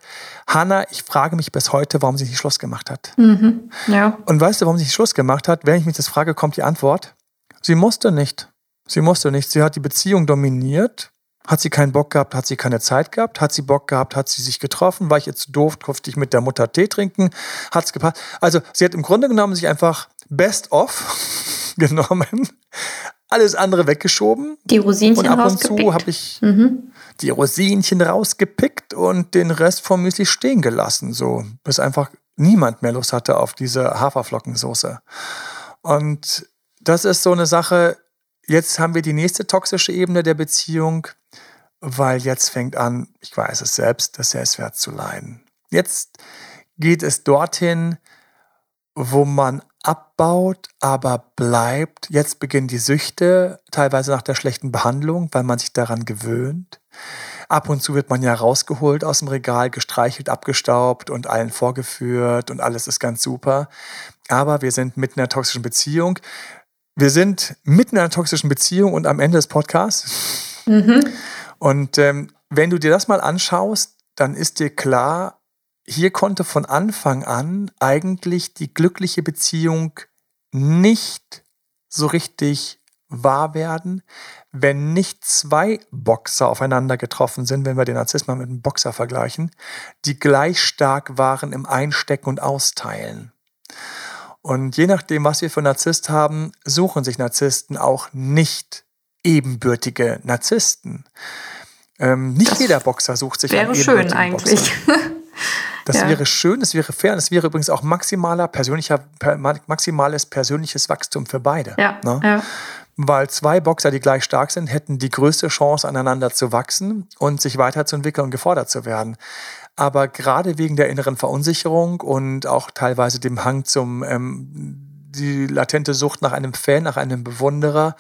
Hanna, ich frage mich bis heute, warum sie nicht Schluss gemacht hat. Mhm, ja. Und weißt du, warum sie nicht Schluss gemacht hat? Wenn ich mich das frage, kommt die Antwort. Sie musste nicht. Sie musste nicht. Sie hat die Beziehung dominiert. Hat sie keinen Bock gehabt, hat sie keine Zeit gehabt, hat sie Bock gehabt, hat sie sich getroffen, war ich jetzt zu doof, durfte ich mit der Mutter Tee trinken, hat es gepasst. Also sie hat im Grunde genommen sich einfach best of <laughs> genommen, alles andere weggeschoben. Die Rosinchen Und ab und zu habe ich mhm. die Rosinchen rausgepickt und den Rest vom Müsli stehen gelassen, so bis einfach niemand mehr Lust hatte auf diese Haferflockensoße. Und das ist so eine Sache, Jetzt haben wir die nächste toxische Ebene der Beziehung, weil jetzt fängt an, ich weiß es selbst, das Selbstwert zu leiden. Jetzt geht es dorthin, wo man abbaut, aber bleibt. Jetzt beginnen die Süchte, teilweise nach der schlechten Behandlung, weil man sich daran gewöhnt. Ab und zu wird man ja rausgeholt aus dem Regal, gestreichelt, abgestaubt und allen vorgeführt und alles ist ganz super. Aber wir sind mitten in einer toxischen Beziehung. Wir sind mitten in einer toxischen Beziehung und am Ende des Podcasts. Mhm. Und ähm, wenn du dir das mal anschaust, dann ist dir klar, hier konnte von Anfang an eigentlich die glückliche Beziehung nicht so richtig wahr werden, wenn nicht zwei Boxer aufeinander getroffen sind, wenn wir den Narzissmus mit einem Boxer vergleichen, die gleich stark waren im Einstecken und Austeilen. Und je nachdem, was wir für Narzisst haben, suchen sich Narzissten auch nicht ebenbürtige Narzissten. Ähm, nicht das jeder Boxer sucht sich wäre schön eigentlich. <laughs> Das ja. wäre schön, das wäre fair, das wäre übrigens auch maximaler persönlicher, maximales persönliches Wachstum für beide. Ja, ne? ja. Weil zwei Boxer, die gleich stark sind, hätten die größte Chance, aneinander zu wachsen und sich weiterzuentwickeln und gefordert zu werden. Aber gerade wegen der inneren Verunsicherung und auch teilweise dem Hang zum, ähm, die latente Sucht nach einem Fan, nach einem Bewunderer,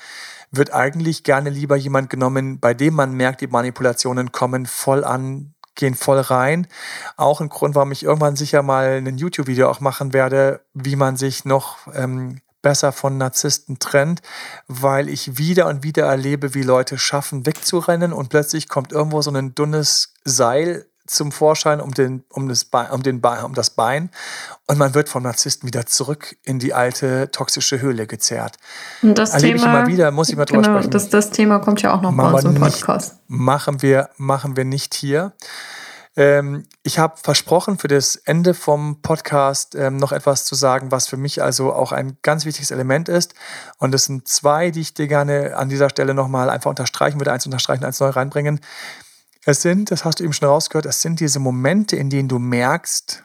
wird eigentlich gerne lieber jemand genommen, bei dem man merkt, die Manipulationen kommen voll an, gehen voll rein. Auch ein Grund, warum ich irgendwann sicher mal ein YouTube-Video auch machen werde, wie man sich noch ähm, besser von Narzissten trennt, weil ich wieder und wieder erlebe, wie Leute schaffen, wegzurennen und plötzlich kommt irgendwo so ein dünnes Seil zum Vorschein um, den, um, das Bein, um, den Bein, um das Bein und man wird vom Narzissten wieder zurück in die alte toxische Höhle gezerrt. Und das Erlebe Thema, ich immer wieder, muss ich mal drüber genau, sprechen. Das, das Thema kommt ja auch noch machen bei uns im Podcast. Nicht, machen, wir, machen wir nicht hier. Ähm, ich habe versprochen, für das Ende vom Podcast ähm, noch etwas zu sagen, was für mich also auch ein ganz wichtiges Element ist. Und es sind zwei, die ich dir gerne an dieser Stelle nochmal einfach unterstreichen würde. Eins unterstreichen, eins neu reinbringen. Es sind, das hast du eben schon rausgehört, es sind diese Momente, in denen du merkst,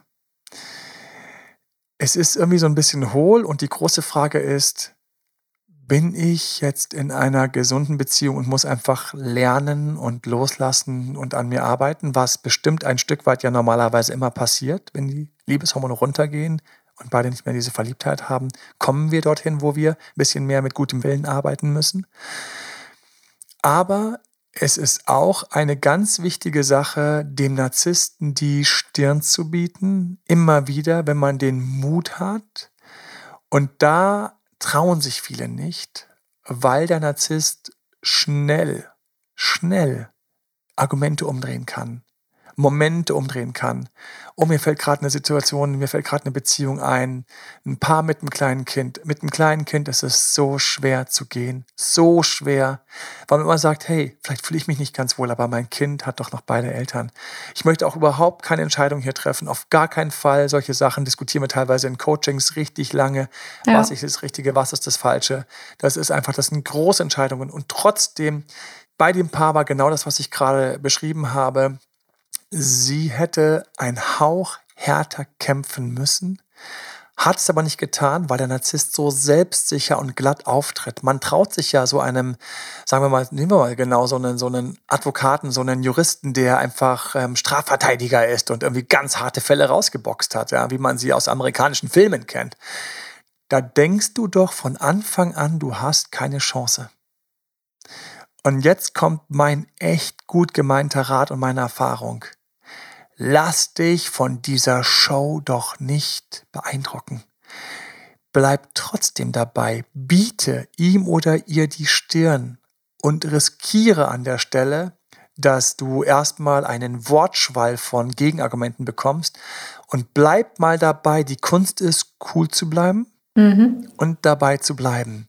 es ist irgendwie so ein bisschen hohl und die große Frage ist, bin ich jetzt in einer gesunden Beziehung und muss einfach lernen und loslassen und an mir arbeiten, was bestimmt ein Stück weit ja normalerweise immer passiert, wenn die Liebeshormone runtergehen und beide nicht mehr diese Verliebtheit haben, kommen wir dorthin, wo wir ein bisschen mehr mit gutem Willen arbeiten müssen. Aber es ist auch eine ganz wichtige Sache, dem Narzissten die Stirn zu bieten, immer wieder, wenn man den Mut hat. Und da trauen sich viele nicht, weil der Narzisst schnell, schnell Argumente umdrehen kann, Momente umdrehen kann oh, mir fällt gerade eine Situation, mir fällt gerade eine Beziehung ein, ein Paar mit einem kleinen Kind. Mit einem kleinen Kind ist es so schwer zu gehen, so schwer, weil man immer sagt, hey, vielleicht fühle ich mich nicht ganz wohl, aber mein Kind hat doch noch beide Eltern. Ich möchte auch überhaupt keine Entscheidung hier treffen, auf gar keinen Fall. Solche Sachen diskutieren wir teilweise in Coachings richtig lange. Ja. Was ist das Richtige, was ist das Falsche? Das ist einfach, das sind große Entscheidungen und trotzdem bei dem Paar war genau das, was ich gerade beschrieben habe. Sie hätte ein Hauch härter kämpfen müssen, hat es aber nicht getan, weil der Narzisst so selbstsicher und glatt auftritt. Man traut sich ja so einem, sagen wir mal, nehmen wir mal genau so einen, so einen Advokaten, so einen Juristen, der einfach ähm, Strafverteidiger ist und irgendwie ganz harte Fälle rausgeboxt hat, ja, wie man sie aus amerikanischen Filmen kennt. Da denkst du doch von Anfang an, du hast keine Chance. Und jetzt kommt mein echt gut gemeinter Rat und meine Erfahrung. Lass dich von dieser Show doch nicht beeindrucken. Bleib trotzdem dabei, biete ihm oder ihr die Stirn und riskiere an der Stelle, dass du erstmal einen Wortschwall von Gegenargumenten bekommst und bleib mal dabei. Die Kunst ist, cool zu bleiben mhm. und dabei zu bleiben.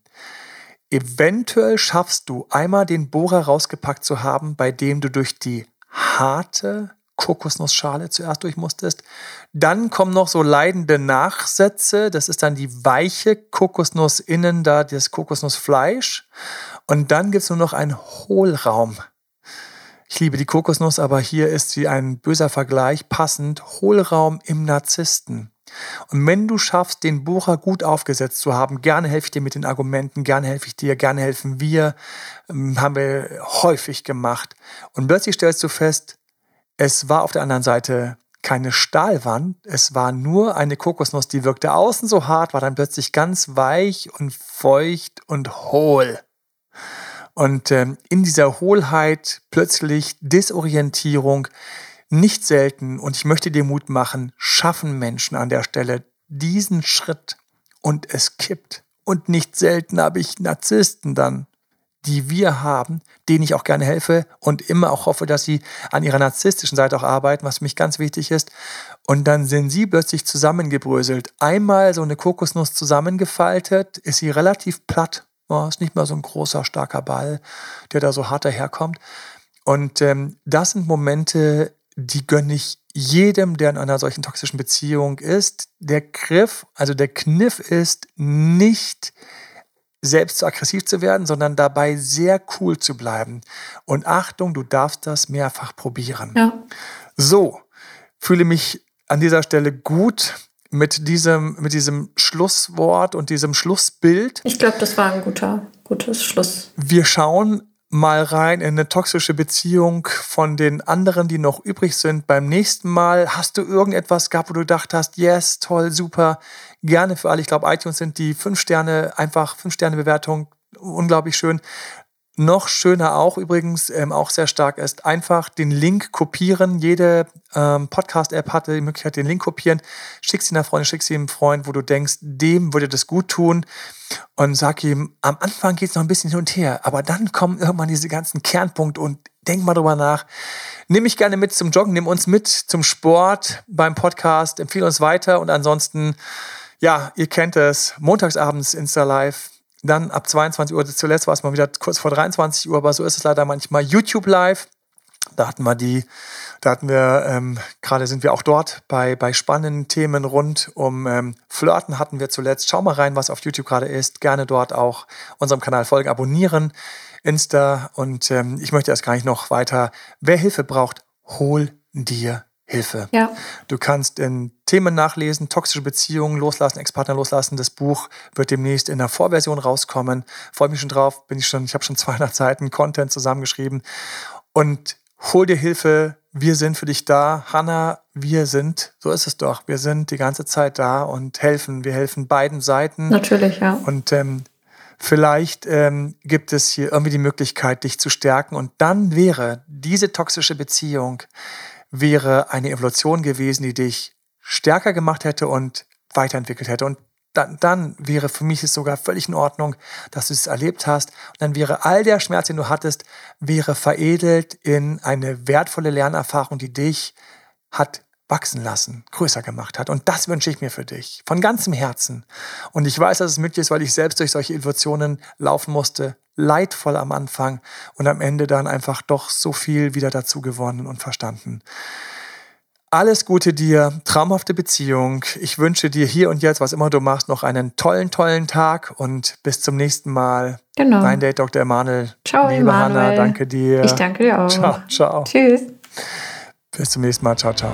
Eventuell schaffst du einmal den Bohrer rausgepackt zu haben, bei dem du durch die harte Kokosnussschale zuerst durch musstest. Dann kommen noch so leidende Nachsätze. Das ist dann die weiche Kokosnuss innen da, das Kokosnussfleisch. Und dann gibt es nur noch einen Hohlraum. Ich liebe die Kokosnuss, aber hier ist sie ein böser Vergleich, passend. Hohlraum im Narzissten. Und wenn du schaffst, den Bucher gut aufgesetzt zu haben, gerne helfe ich dir mit den Argumenten, gerne helfe ich dir, gerne helfen wir, ähm, haben wir häufig gemacht. Und plötzlich stellst du fest, es war auf der anderen Seite keine Stahlwand, es war nur eine Kokosnuss, die wirkte außen so hart, war dann plötzlich ganz weich und feucht und hohl. Und ähm, in dieser Hohlheit plötzlich Disorientierung, nicht selten, und ich möchte dir Mut machen, schaffen Menschen an der Stelle diesen Schritt und es kippt. Und nicht selten habe ich Narzissten dann die wir haben, denen ich auch gerne helfe und immer auch hoffe, dass sie an ihrer narzisstischen Seite auch arbeiten, was für mich ganz wichtig ist. Und dann sind sie plötzlich zusammengebröselt. Einmal so eine Kokosnuss zusammengefaltet, ist sie relativ platt. Oh, ist nicht mehr so ein großer, starker Ball, der da so hart daherkommt. Und ähm, das sind Momente, die gönne ich jedem, der in einer solchen toxischen Beziehung ist. Der Griff, also der Kniff ist nicht selbst zu aggressiv zu werden, sondern dabei sehr cool zu bleiben. Und Achtung, du darfst das mehrfach probieren. Ja. So, fühle mich an dieser Stelle gut mit diesem, mit diesem Schlusswort und diesem Schlussbild. Ich glaube, das war ein guter, gutes Schluss. Wir schauen mal rein in eine toxische Beziehung von den anderen, die noch übrig sind. Beim nächsten Mal hast du irgendetwas gehabt, wo du gedacht hast, yes, toll, super, gerne für alle. Ich glaube, iTunes sind die fünf Sterne, einfach fünf Sterne Bewertung, unglaublich schön. Noch schöner auch übrigens, ähm, auch sehr stark ist, einfach den Link kopieren. Jede ähm, Podcast-App hatte die Möglichkeit, den Link kopieren. Schick sie einer Freundin, schick sie einem Freund, wo du denkst, dem würde das gut tun. Und sag ihm, am Anfang geht es noch ein bisschen hin und her, aber dann kommen irgendwann diese ganzen Kernpunkte und denk mal drüber nach. Nimm mich gerne mit zum Joggen, nimm uns mit zum Sport beim Podcast, empfehle uns weiter und ansonsten, ja, ihr kennt es, montagsabends Insta Live dann ab 22 Uhr, zuletzt war es mal wieder kurz vor 23 Uhr, aber so ist es leider manchmal YouTube Live. Da hatten wir die, da hatten wir, ähm, gerade sind wir auch dort bei, bei spannenden Themen rund um ähm, Flirten hatten wir zuletzt. Schau mal rein, was auf YouTube gerade ist. Gerne dort auch unserem Kanal folgen, abonnieren, Insta. Und ähm, ich möchte erst gar nicht noch weiter. Wer Hilfe braucht, hol dir Hilfe. Ja. Du kannst in Themen nachlesen, toxische Beziehungen loslassen, Ex-Partner loslassen. Das Buch wird demnächst in der Vorversion rauskommen. Freue mich schon drauf. Bin ich schon, ich habe schon 200 Seiten Content zusammengeschrieben. Und hol dir Hilfe. Wir sind für dich da. Hanna, wir sind, so ist es doch. Wir sind die ganze Zeit da und helfen. Wir helfen beiden Seiten. Natürlich, ja. Und ähm, vielleicht ähm, gibt es hier irgendwie die Möglichkeit, dich zu stärken. Und dann wäre diese toxische Beziehung wäre eine Evolution gewesen, die dich stärker gemacht hätte und weiterentwickelt hätte. Und dann, dann wäre für mich es sogar völlig in Ordnung, dass du es erlebt hast. Und dann wäre all der Schmerz, den du hattest, wäre veredelt in eine wertvolle Lernerfahrung, die dich hat wachsen lassen, größer gemacht hat. Und das wünsche ich mir für dich. Von ganzem Herzen. Und ich weiß, dass es möglich ist, weil ich selbst durch solche Evolutionen laufen musste leidvoll am Anfang und am Ende dann einfach doch so viel wieder dazu gewonnen und verstanden. Alles Gute dir, traumhafte Beziehung. Ich wünsche dir hier und jetzt, was immer du machst, noch einen tollen, tollen Tag und bis zum nächsten Mal. Genau. Dein Date Dr. Emanuel. Ciao, Liebe Emanuel. Hanna, danke dir. Ich danke dir auch. Ciao, ciao. Tschüss. Bis zum nächsten Mal. Ciao, ciao.